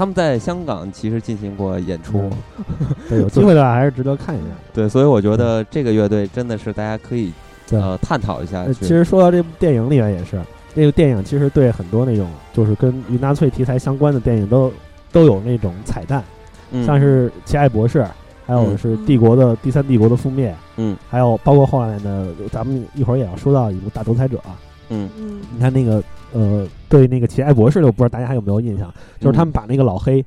A: 他们在香港其实进行过演出，
C: 有机会的话还是值得看一下。
A: 对，所以我觉得这个乐队真的是大家可以呃探讨一下
C: 其实说到这部电影里面也是，那个电影其实对很多那种就是跟与纳粹题材相关的电影都都有那种彩蛋，
A: 嗯。
C: 像是《奇爱博士》，还有
A: 嗯。
C: 是帝国的第三帝国的覆灭，
A: 嗯。
C: 还有包括后来的，咱们一会儿也要说到一部《大独裁者》。
A: 嗯。
B: 嗯。
C: 你看那个呃，对那个奇爱博士的，我不知道大家还有没有印象，就是他们把那个老黑。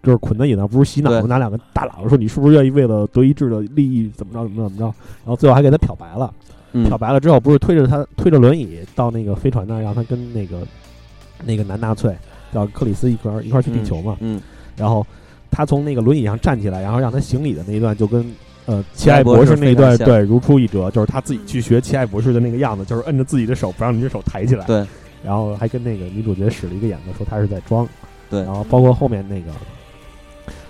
C: 就是捆在椅子上，不是洗脑吗？拿两个大喇叭说：“你是不是愿意为了德意志的利益怎么着怎么着怎么着？”然后最后还给他漂白了。
A: 嗯
C: 漂白了之后，不是推着他推着轮椅到那个飞船那儿，让他跟那个那个南纳粹叫克里斯一块儿一块儿去地球嘛。
A: 嗯
C: 然后他从那个轮椅上站起来，然后让他行礼的那一段，就跟呃奇
A: 奇爱
C: 博
A: 士
C: 那一段对如出一辙，就是他自己去学奇爱博士的那个样子，就是摁着自己的手不让你的手抬起来。
A: 对，
C: 然后还跟那个女主角使了一个眼子，说他是在装。
A: 对。
C: 然后包括后面那个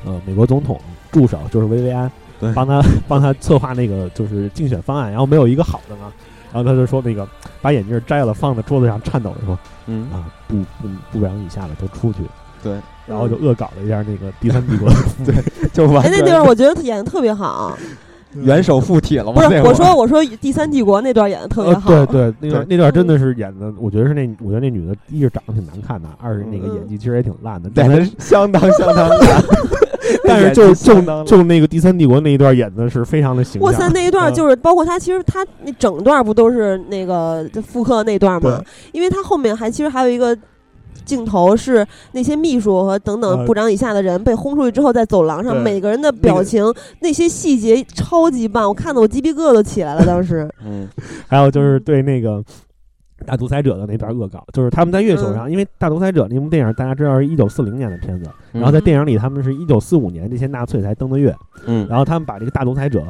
C: 呃美国总统助手就是薇薇安，
A: 对。
C: 帮他 帮他策划那个就是竞选方案，然后没有一个好的嘛，然后他就说那个把眼镜摘了放在桌子上，颤抖着说
A: 嗯。
C: 啊部部部长以下的都出去，
A: 对，
C: 然后就恶搞了一下那个第三帝国。的 对
B: 哎，那
A: 就完全
B: 地方我觉得演的特别好，
A: 元首附体了吗？
B: 不是我说我说第三帝国那段演的特别
C: 呃
B: 好，
C: 对对，那段那段真的是演的，我觉得是那我觉得那女的一是长得挺难看的，二是那个
B: 嗯。
C: 演技其实也挺烂的，
A: 演的 相当相当烂，
C: 但是就就就那个第三帝国那一段演的是非常的形
B: 哇塞，
C: 象，
B: 那一段
C: 嗯。
B: 就是包括他，其实他那整段不都是那个复刻那段吗？因为他后面还其实还有一个镜头是那些秘书和等等
C: 呃
B: 部长以下的人被轰出去之后，在走廊上每个人的表情那些细节超级棒，我看的我鸡皮疙瘩都起来了。当时，
A: 嗯。
C: 还有就是对那个大独裁者的那段恶搞，就是他们在月球上，因为大独裁者那部电影大家知道是一九四零年的片子，然后在电影里他们是一九四五年这些纳粹才登的月，
A: 嗯。
C: 然后他们把这个大独裁者，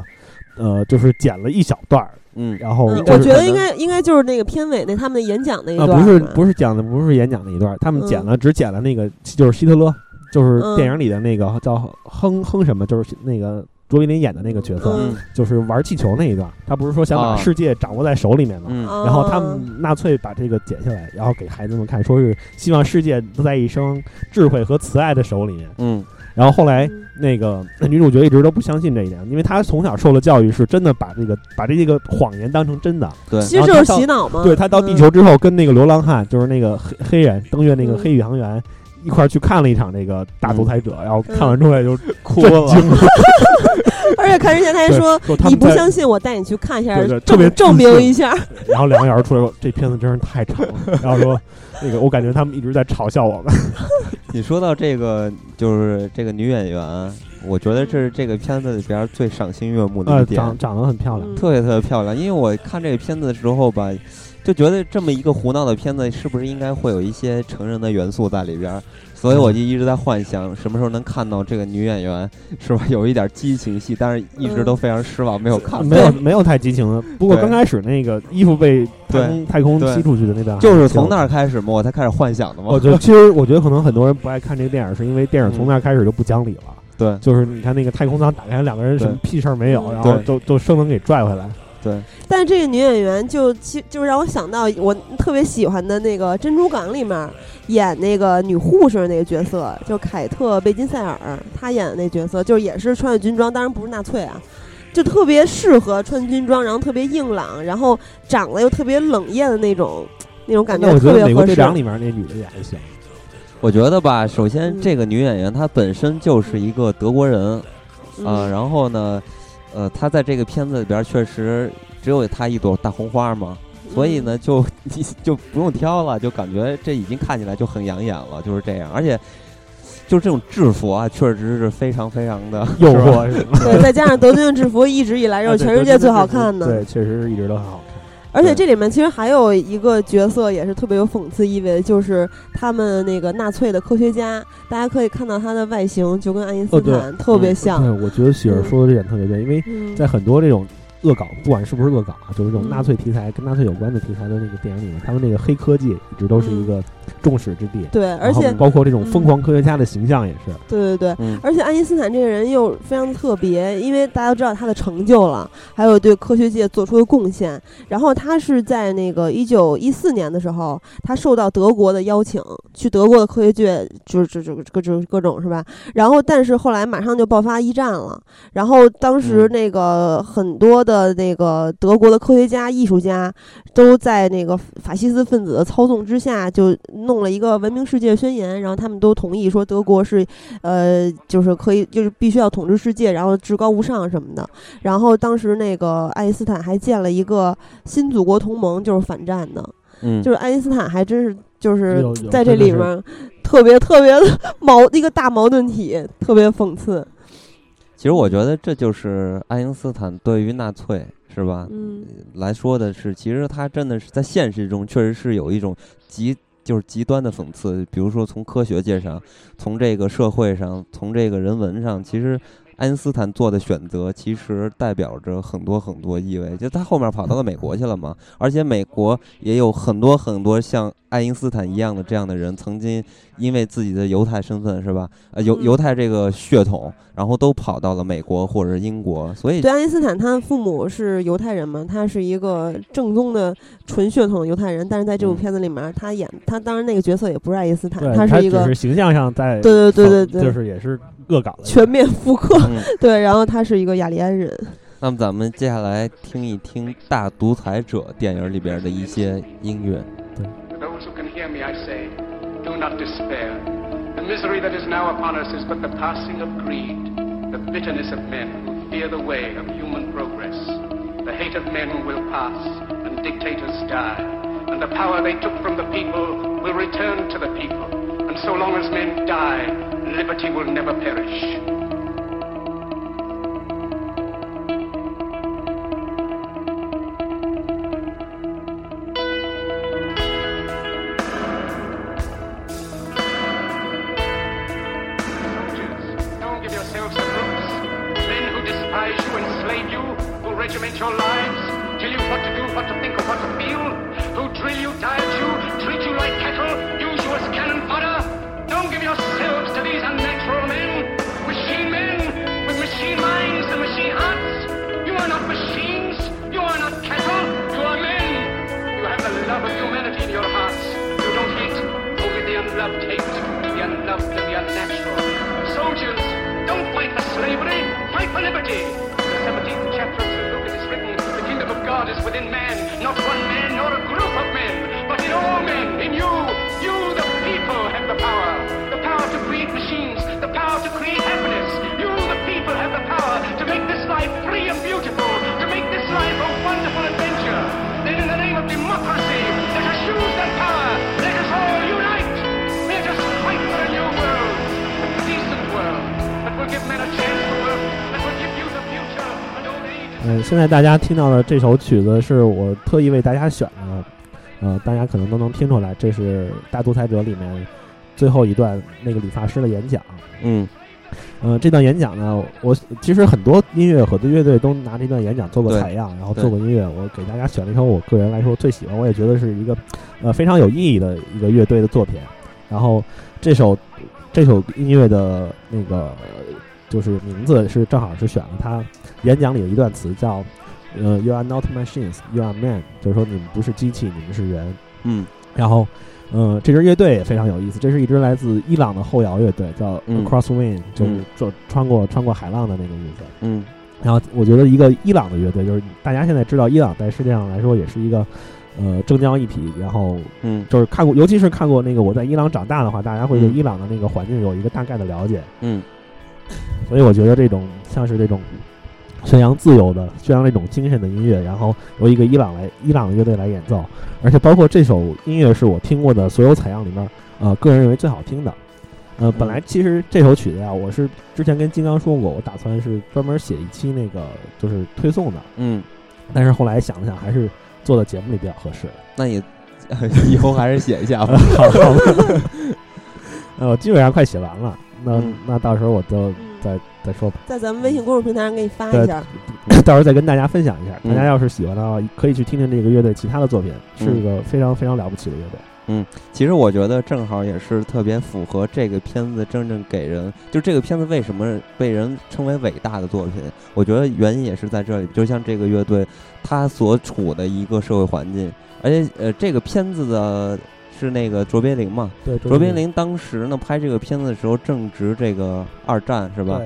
C: 呃，就是剪了一小段儿，
A: 嗯。
C: 然后
B: 嗯
C: 就是
B: 我觉得应该应该就是那个片尾那他们的演讲那一
C: 啊，
B: 段，
C: 不是不是讲的不是演讲那一段，他们剪了只剪了那个就是希特勒，就是
B: 嗯。
C: 电影里的那个叫哼哼什么，就是那个卓别林演的那个角色，
B: 嗯。
C: 就是玩气球那一段，他不是说想把
A: 啊。
C: 世界掌握在手里面吗？然后他们纳粹把这个剪下来，然后给孩子们看，说是希望世界都在一生智慧和慈爱的手里面。
A: 嗯
C: 然后后来
B: 嗯
C: 那个女主角一直都不相信这一点，因为她从小受的教育是真的把这个把这个谎言当成真的。
A: 对
B: 其实就是洗脑嘛。
C: 对她到地
B: 嗯
C: 球之后，跟那个流浪汉，就是那个黑黑人登月那个
B: 嗯
C: 黑宇航员。一块儿去看了一场那个大独裁者，然后
B: 嗯
C: 看完之后就
A: 哭了，
B: 而且看之前他还说。你不相信我，带你去看一下，
C: 特别
B: 证明一下。
C: 然后两个小时出来说这片子真是太长了，然后说那个我感觉他们一直在嘲笑我们。
A: 你说到这个，就是这个女演员，我觉得这是这个片子里边最赏心悦目的
C: 呃，
A: 一点，
C: 长长得很漂亮，
B: 嗯
A: 特别特别漂亮。因为我看这个片子的时候吧，就觉得这么一个胡闹的片子，是不是应该会有一些成人的元素在里边儿？所以我就一直在幻想什么时候能看到这个女演员是吧，有一点激情戏，但是一直都非常失望，没有看。
C: 没有没有太激情的。不过刚开始那个衣服被太空太空
A: 对
C: 吸出去的那段，
A: 就是从那儿。开始嘛，我才开始幻想的嘛。
C: 我觉得其实我觉得可能很多人不爱看这个电影，是因为电影从那儿开始就不讲理了。
A: 对
C: 就是你看那个太空舱打开，两个人什么屁事儿没有，
B: 嗯
C: 然后
A: 对
C: 都都生能给拽回来。
A: 对，
B: 但是这个女演员就其就让我想到我特别喜欢的那个《珍珠港》里面演那个女护士那个角色，就凯特·贝金赛尔，她演的那角色，就是也是穿着军装，当然不是纳粹啊，就特别适合穿军装，然后特别硬朗，然后长得又特别冷艳的那种那种感觉，
C: 我
B: 特别合适。
C: 得美国队长里面那女的演的行。
A: 我觉得吧，首先
B: 嗯
A: 这个女演员她本身就是一个德国人啊、
B: 嗯
A: 然后呢，呃，他在这个片子里边确实只有他一朵大红花嘛，所以呢，就 你就不用挑了，就感觉这已经看起来就很养眼了，就是这样，而且。就是这种制服啊，确实是非常非常的
C: 诱惑？
B: 对，再加上德军的制服一直以来就是全世界最好看的，
C: 对，确实是一直都很好看。
B: 而且这里面其实还有一个角色也是特别有讽刺意味的，就是他们那个纳粹的科学家，大家可以看到他的外形就跟爱因斯坦特别像。
C: 对，我觉得喜儿说的这点特别对，因为
B: 嗯，
C: 在很多这种恶搞，不管是不是恶搞啊，就是这种
B: 嗯。
C: 纳粹题材跟纳粹有关的题材的那个电影里面，他们那个黑科技一直都是一个众矢之的。
B: 对，而且
C: 包括这种疯狂科学家的形象也是，
B: 对对对，
A: 嗯
B: 而且爱因斯坦这个人又非常特别，因为大家都知道他的成就了，还有对科学界做出的贡献。然后他是在那个一九一四年的时候，他受到德国的邀请，去德国的科学界，就是这这各种各种是吧？然后但是后来马上就爆发一战了，然后当时
A: 嗯
B: 那个很多的那个德国的科学家、艺术家都在那个法西斯分子的操纵之下，就弄了一个文明世界宣言，然后他们都同意说德国是，呃，就是可以，就是必须要统治世界，然后至高无上什么的。然后当时那个爱因斯坦还建了一个新祖国同盟，就是反战的。
A: 嗯，
B: 就是爱因斯坦还真是就是在这里面特别特别的矛一个大矛盾体，特别讽刺。
A: 其实我觉得这就是爱因斯坦对于纳粹是吧？
B: 嗯
A: 来说的是，其实他真的是在现实中确实是有一种极就是极端的讽刺，比如说从科学界上，从这个社会上，从这个人文上，其实爱因斯坦做的选择其实代表着很多很多意味。就他后面跑到了美国去了嘛，而且美国也有很多很多像爱因斯坦一样的这样的人，曾经因为自己的犹太身份是吧？呃，犹
B: 嗯
A: 犹太这个血统，然后都跑到了美国或者英国，所以
B: 对，爱因斯坦他父母是犹太人嘛，他是一个正宗的纯血统犹太人，但是在这部
A: 嗯
B: 片子里面，他演他当然那个角色也不是爱因斯坦，他是一个
C: 是形象上在
B: 对对对对对
C: 就是也是恶搞了
B: 全面复刻，
A: 嗯。
B: 对，然后他是一个雅利安人。
A: 那么咱们接下来听一听《大独裁者》电影里边的一些音乐。
D: To those who can hear me, I say, do not despair. The misery that is now upon us is but the passing of greed, the bitterness of men who fear the way of human progress. The hate of men will pass, and dictators die, and the power they took from the people will return to the people. So long as men die, liberty will never perish.
C: 现在大家听到的这首曲子是我特意为大家选的，呃，大家可能都能听出来，这是《大独裁者》里面最后一段那个理发师的演讲。
A: 嗯
C: 呃，这段演讲呢，我其实很多音乐很多乐队都拿这段演讲做过采样，然后做过音乐。我给大家选了一首我个人来说最喜欢，我也觉得是一个呃非常有意义的一个乐队的作品。然后这首这首音乐的那个就是名字是正好是选了他演讲里的一段词，叫呃，You are not machines, you are men，就是说你们不是机器，你们是人。
A: 嗯
C: 然后，呃，这支乐队也非常有意思，这是一支来自伊朗的后摇乐队，叫
A: 嗯
C: Crosswind，、就是
A: 嗯
C: 就穿过穿过海浪的那个意思。
A: 嗯
C: 然后我觉得一个伊朗的乐队，就是大家现在知道伊朗在世界上来说也是一个呃正江一体，然后
A: 嗯
C: 就是看过，尤其是看过那个我在伊朗长大的话，大家会对
A: 嗯
C: 伊朗的那个环境有一个大概的了解。
A: 嗯
C: 所以我觉得这种像是这种宣扬自由的、宣扬这种精神的音乐，然后由一个伊朗来伊朗乐队来演奏，而且包括这首音乐是我听过的所有采样里面，呃，个人认为最好听的。呃，本来其实这首曲子呀，我是之前跟金刚说过，我打算是专门写一期那个就是推送的，
A: 嗯，
C: 但是后来想了想，还是做到节目里比较合适。
A: 那也 以后还是写一下吧。
C: 好，好 呃，我基本上快写完了，那、
A: 嗯
C: 那到时候我就
B: 嗯
C: 再再说吧。
B: 在咱们微信公众平台上给你发一下。
C: 到时候再跟大家分享一下。
A: 嗯
C: 大家要是喜欢的话，可以去听听这个乐队其他的作品，是
A: 嗯
C: 一个非常非常了不起的乐队。
A: 嗯其实我觉得正好也是特别符合这个片子真正给人，就这个片子为什么被人称为伟大的作品？我觉得原因也是在这里，就像这个乐队它所处的一个社会环境，而且呃，这个片子的是那个卓别林嘛，
C: 对，
A: 卓别林当时呢拍这个片子的时候正值这个二战是吧？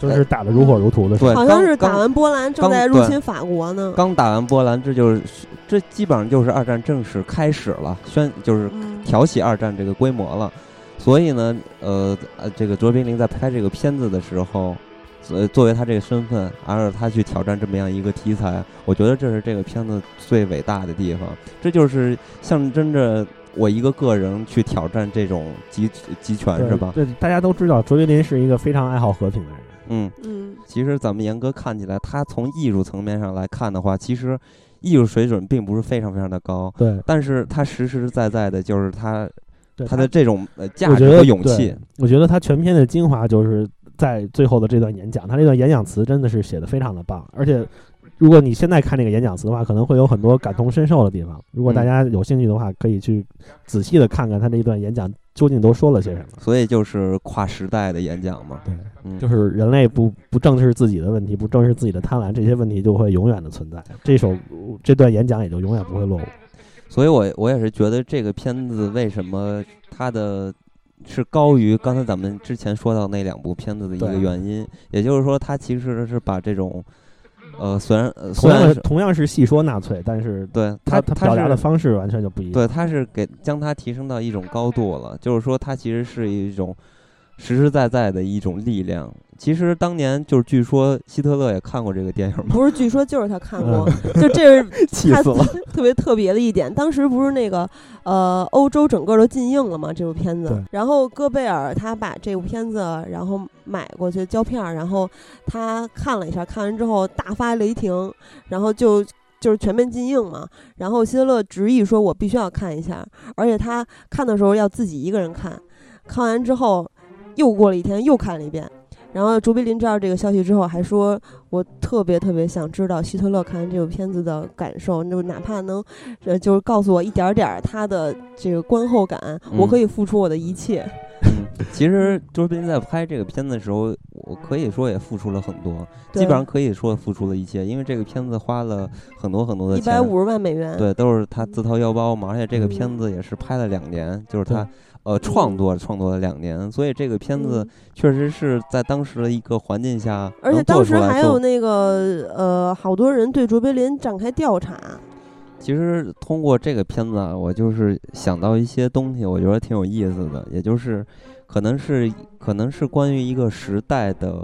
C: 对，就是打得如火如荼的时候。
A: 对
B: 好像是打完波兰正在入侵法国呢。
A: 刚打完波兰，这就是这基本上就是二战正式开始了，宣就是
B: 嗯，
A: 挑起二战这个规模了。所以呢，呃呃，这个卓别林在拍这个片子的时候，呃，作为他这个身份，而他去挑战这么样一个题材，我觉得这是这个片子最伟大的地方。这就是象征着我一个个人去挑战这种集集权，是吧？
C: 对，大家都知道卓别林是一个非常爱好和平的人。
A: 嗯，
B: 嗯，
A: 其实咱们严格看起来，他从艺术层面上来看的话，其实艺术水准并不是非常非常的高，
C: 对，
A: 但是他实实在在的就是他
C: 对
A: 他的这种呃价值和勇气
C: 对。我觉得他全篇的精华就是在最后的这段演讲，他这段演讲词真的是写的非常的棒，而且。如果你现在看这个演讲词的话，可能会有很多感同身受的地方。如果大
A: 嗯
C: 家有兴趣的话，可以去仔细的看看他这一段演讲究竟都说了些什么。
A: 所以就是跨时代的演讲嘛。
C: 对，
A: 嗯，
C: 就是人类不不正视自己的问题，不正视自己的贪婪，这些问题就会永远的存在。这首这段演讲也就永远不会落伍。
A: 所以我我也是觉得这个片子为什么它的是高于刚才咱们之前说到那两部片子的一个原因，也就是说，它其实是把这种呃，虽然呃
C: 同样是
A: 虽然
C: 同样是细说纳粹，但是
A: 对
C: 他
A: 它
C: 他表达的方式完全就不一样。
A: 对，他是给将它提升到一种高度了，就是说它其实是一种实实在在的一种力量。其实当年就是据说希特勒也看过这个电影吗，
B: 不是，据说就是他看过，
C: 嗯
B: 就这是他
A: 气死了。
B: 特别特别的一点。当时不是那个呃，欧洲整个都禁映了嘛，这部片子。然后戈贝尔他把这部片子然后买过去胶片儿，然后他看了一下，看完之后大发雷霆，然后就。就是全面禁映嘛，然后希特勒执意说：“我必须要看一下，而且他看的时候要自己一个人看，看完之后又过了一天又看了一遍，然后卓别林知道这个消息之后，还说我特别特别想知道希特勒看完这部片子的感受，就哪怕能，呃，就是告诉我一点点儿他的这个观后感，我
A: 嗯
B: 可以付出我的一切。
A: 嗯，其实卓别林在拍这个片子的时候，我可以说也付出了很多，基本上可以说付出了一切，因为这个片子花了很多很多的钱，
B: 一百五十万美元，
A: 对，都是他自掏腰包嘛，而且这个片
B: 嗯
A: 子也是拍了两年，就是
C: 对。
A: 他呃创作创作了两年，所以这个片子
B: 嗯
A: 确实是在当时的一个环境下
B: 而且当时还有那个呃，好多人对卓别林展开调查。
A: 其实通过这个片子啊，我就是想到一些东西，我觉得挺有意思的，也就是可能是可能是关于一个时代的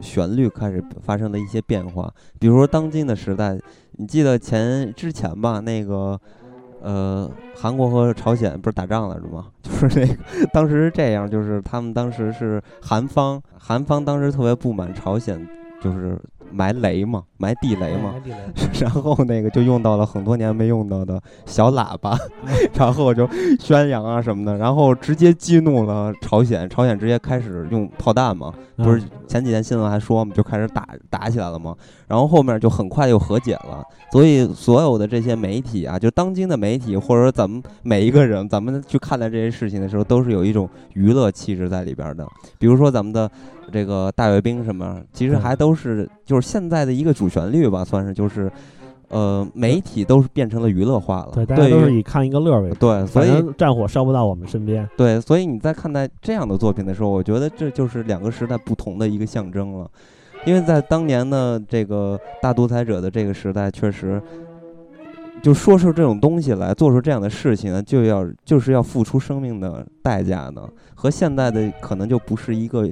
A: 旋律开始发生的一些变化，比如说当今的时代，你记得前之前吧，那个。呃，韩国和朝鲜不是打仗来着吗？就是那个当时是这样，就是他们当时是韩方，韩方当时特别不满朝鲜，就是埋雷嘛，埋地雷嘛，然后那个就用到了很多年没用到的小喇叭，然后就宣扬啊什么的，然后直接激怒了朝鲜，朝鲜直接开始用炮弹嘛，不是前几天新闻还说嘛，就开始打打起来了嘛，然后后面就很快又和解了，所以所有的这些媒体啊，就当今的媒体或者说咱们每一个人，咱们去看待这些事情的时候，都是有一种娱乐气质在里边的，比如说咱们的。这个大阅兵什么，其实还都是就是现在的一个主旋律吧，算是就是，呃，媒体都是变成了娱乐化了。
C: 对，大家都是以看一个乐儿为主。
A: 对，所以
C: 战火烧不到我们身边。
A: 对，所以你在看待这样的作品的时候，我觉得这就是两个时代不同的一个象征了。因为在当年的这个大独裁者的这个时代，确实就说出这种东西来，做出这样的事情呢，就要就是要付出生命的代价呢，和现在的可能就不是一个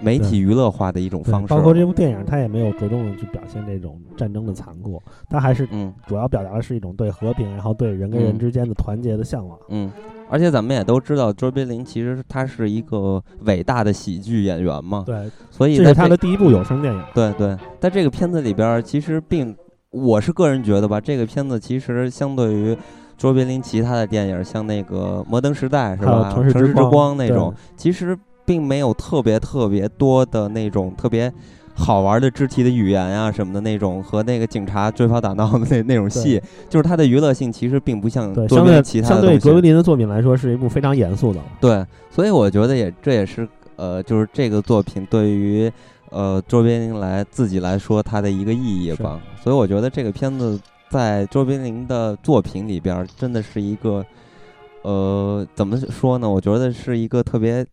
A: 媒体娱乐化的一种方式。
C: 包括这部电影，它也没有着重的去表现这种战争的残酷，它还是
A: 嗯
C: 主要表达的是一种对和平，然后对人跟人
A: 嗯
C: 之间的团结的向往。
A: 嗯，而且咱们也都知道，卓别林其实他是一个伟大的喜剧演员嘛，
C: 对，
A: 所以这
C: 是他的第一部有声电影。
A: 对对，在这个片子里边，其实并我是个人觉得吧，这个片子其实相对于卓别林其他的电影，像那个《摩登时代》是吧，
C: 城市之
A: 之
C: 光
A: 那种，其实并没有特别特别多的那种特别。好玩的肢体的语言呀、什么的那种，和那个警察追跑打闹的那那种戏，就是它的娱乐性其实并不像，卓别林
C: 相对相
A: 其他的东西。
C: 对卓别林的作品来说，是一部非常严肃的。
A: 对，所以我觉得也这也是呃，就是这个作品对于呃卓别林来自己来说它的一个意义吧。所以我觉得这个片子在卓别林的作品里边儿真的是一个呃怎么说呢？我觉得是一个特别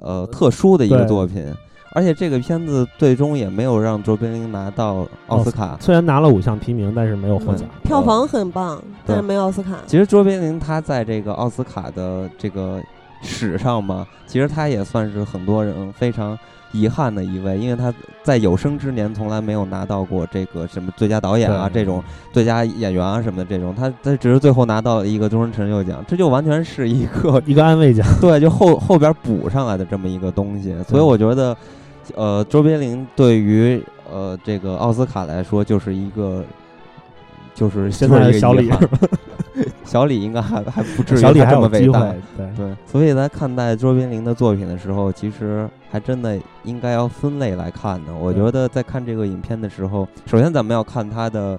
A: 呃特殊的一个作品。而且这个片子最终也没有让卓别林拿到奥斯卡。
C: 虽然拿了五项提名，但是没有获奖。
B: 票房很棒，但是没有奥斯卡。
A: 其实卓别林他在这个奥斯卡的这个史上嘛，其实他也算是很多人非常遗憾的一位，因为他在有生之年从来没有拿到过这个什么最佳导演啊这种最佳演员啊什么的这种，他他只是最后拿到了一个终身成就奖，这就完全是一个
C: 一个安慰奖。
A: 对，就后后边补上来的这么一个东西，所以我觉得，呃，周别林对于呃这个奥斯卡来说，就是一个，就是
C: 现在的小李
A: 小李应该还还不至于
C: 小李
A: 这么伟大
C: 对，
A: 所以在看待卓别林的作品的时候，其实还真的应该要分类来看的。我觉得在看这个影片的时候，首先咱们要看他的，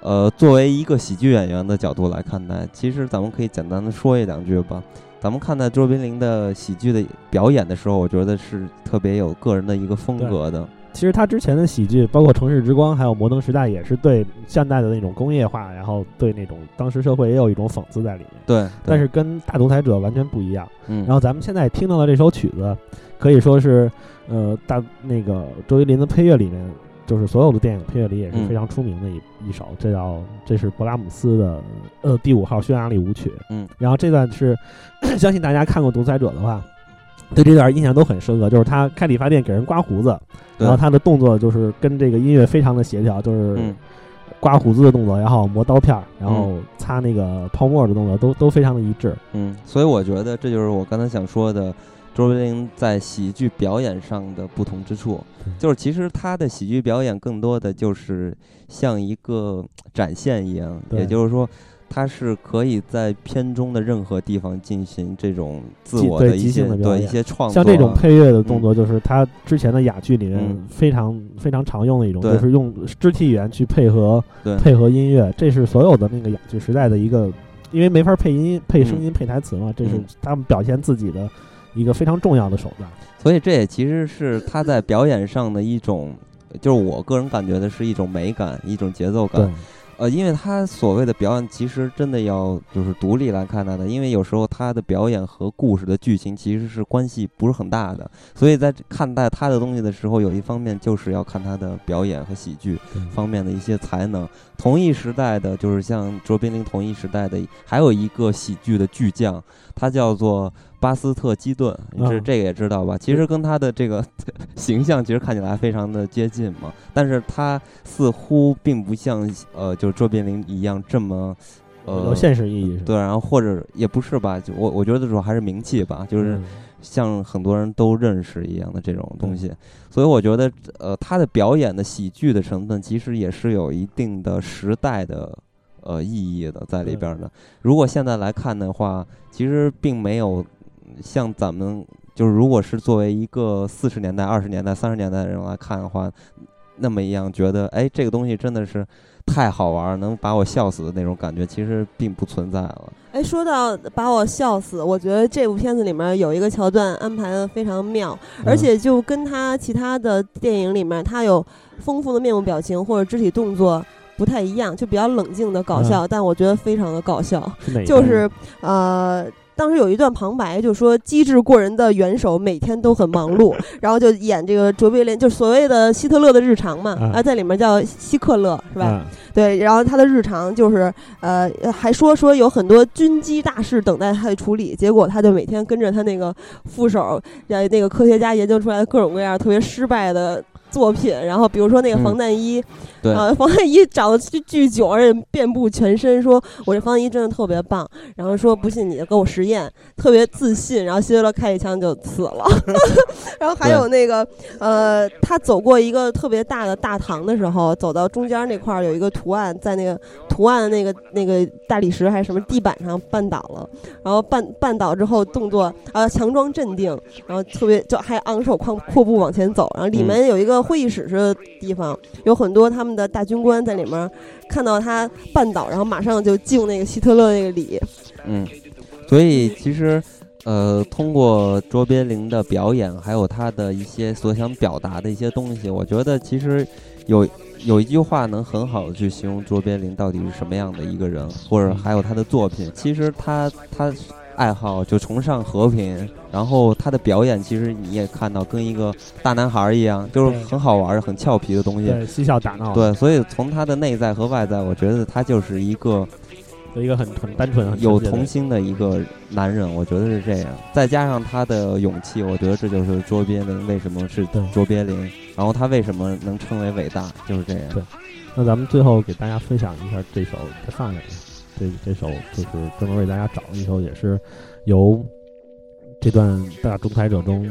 A: 呃，作为一个喜剧演员的角度来看待。其实咱们可以简单的说一两句吧。咱们看待卓别林的喜剧的表演的时候，我觉得是特别有个人的一个风格的。
C: 其实他之前的喜剧，包括《城市之光》还有《摩登时代》，也是对现代的那种工业化，然后对那种当时社会也有一种讽刺在里面。
A: 对，
C: 但是跟大独裁者完全不一样。
A: 嗯，
C: 然后咱们现在听到的这首曲子，可以说是呃大那个周杰伦的配乐里面，就是所有的电影配乐里也是
A: 嗯
C: 非常出名的一、一首，这叫这是勃拉姆斯的呃第五号匈牙利舞曲。
A: 嗯，
C: 然后这段是 相信大家看过《独裁者》的话。对这段印象都很深刻，就是他开理发店给人刮胡子，然后他的动作就是跟这个音乐非常的协调，就是
A: 嗯
C: 刮胡子的动作，然后磨刀片儿，然后擦那个泡沫的动作都都非常的一致。
A: 嗯，所以我觉得这就是我刚才想说的，卓别林在喜剧表演上的不同之处，就是其实他的喜剧表演更多的就是像一个展现一样，也就是说。他是可以在片中的任何地方进行这种自我的一些对一
C: 兴的表演
A: 些创作，
C: 像这种配乐的动作，就是他之前的哑剧里面
A: 嗯。
C: 非常、非常常用的一种，就是用肢体语言去配合
A: 对。
C: 配合音乐，这是所有的那个哑剧时代的一个，因为没法配音、配声音、配台词嘛，这是
A: 嗯
C: 他们表现自己的一个非常重要的手段。
A: 所以这也其实是他在表演上的一种，就是我个人感觉的是一种美感，一种节奏感。
C: 对。
A: 呃，因为他所谓的表演，其实真的要就是独立来看他的，因为有时候他的表演和故事的剧情其实是关系不是很大的，所以在看待他的东西的时候，有一方面就是要看他的表演和喜剧方面的一些才能。同一时代的，就是像卓别林同一时代的，还有一个喜剧的巨匠，他叫做巴斯特基顿，你这
C: 嗯
A: 这个也知道吧？其实跟他的这个 形象其实看起来非常的接近嘛，但是他似乎并不像呃，就是卓别林一样这么呃
C: 有现实意义是？
A: 对，然后或者也不是吧，就我我觉得主要还是名气吧，就是
C: 嗯
A: 像很多人都认识一样的这种东西，所以我觉得呃，他的表演的喜剧的成分其实也是有一定的时代的呃意义的在里边儿的。如果现在来看的话，其实并没有像咱们就是如果是作为一个四十年代、二十年代、三十年代的人来看的话。那么一样，觉得哎，这个东西真的是太好玩儿，能把我笑死的那种感觉，其实并不存在了。
B: 哎，说到把我笑死，我觉得这部片子里面有一个桥段安排的非常妙，而且就跟他其他的电影里面，他有丰富的面部表情或者肢体动作不太一样，就比较冷静的搞笑，但我觉得非常的搞笑。
C: 是哪？
B: 就是呃，当时有一段旁白，就说机智过人的元首每天都很忙碌，然后就演这个卓别林，就所谓的希特勒的日常嘛，
C: 啊
B: 啊，在里面叫希克勒是吧？
C: 啊
B: 对，然后他的日常就是呃，还说说有很多军机大事等待他的处理，结果他就每天跟着他那个副手，呃，那个科学家研究出来的各种各样特别失败的。作品，然后比如说那个防弹衣，
A: 对。
B: 呃，防弹衣长得巨巨久，而且遍布全身，说我这防弹衣真的特别棒，然后说不信你就跟我实验，特别自信，然后希特勒开一枪就死了，然后还有那个呃，他走过一个特别大的大堂的时候，走到中间那块儿有一个图案，在那个图案的那个那个大理石还是什么地板上绊倒了，然后绊绊倒之后动作啊强装镇定，然后特别就还昂首阔阔步往前走，然后里面有一个会议室似的地方，有很多他们的大军官在里面，看到他绊倒，然后马上就敬那个希特勒那个礼，
A: 嗯，所以其实，呃，通过卓别林的表演，还有他的一些所想表达的一些东西，我觉得其实有有一句话能很好的去形容卓别林到底是什么样的一个人，或者还有他的作品。其实他他爱好就崇尚和平，然后他的表演其实你也看到跟一个大男孩儿一样，就是很好玩儿、很俏皮的东西。
C: 对，嬉笑打闹，，
A: 对，所以从他的内在和外在，我觉得他就是一个
C: 有一个很很单纯、很
A: 有童心的一个男人，我觉得是这样。再加上他的勇气，我觉得这就是卓别林为什么是卓别林，然后他为什么能称为伟大，就是这样。
C: 对那咱们最后给大家分享一下这首再放下来，这这首就是专门为大家找了一首，也是由这段大仲裁者中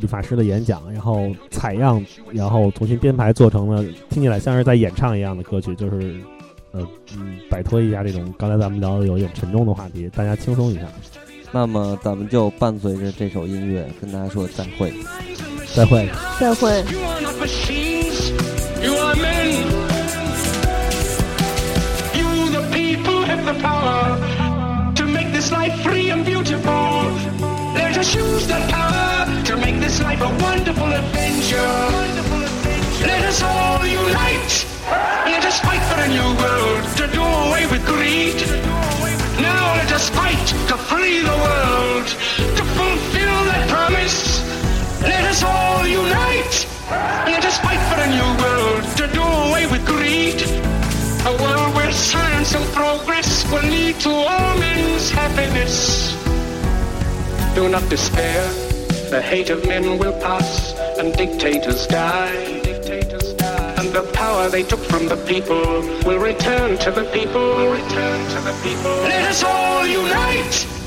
C: 理发师的演讲，然后采样，然后重新编排做成了听起来像是在演唱一样的歌曲，就是呃嗯摆脱一下这种刚才咱们聊的有点沉重的话题，大家轻松一下。
A: 那么咱们就伴随着这首音乐跟大家说再会。
C: 再会。
B: 再会。
D: You are power to make this life free and beautiful. Let us use that power to make this life a wonderful adventure. Let us all unite. Let us fight for a new world to do away with greed. Now let us fight to free the world, to fulfill that promise. Let us all unite. Let us fight for a new world to do away with greed. A world where science and progress will lead to all men's happiness. Do not despair. The hate of men will pass and dictators die. Dictators. And the power they took from the people will return to the people. Will return to the people. Let us all unite.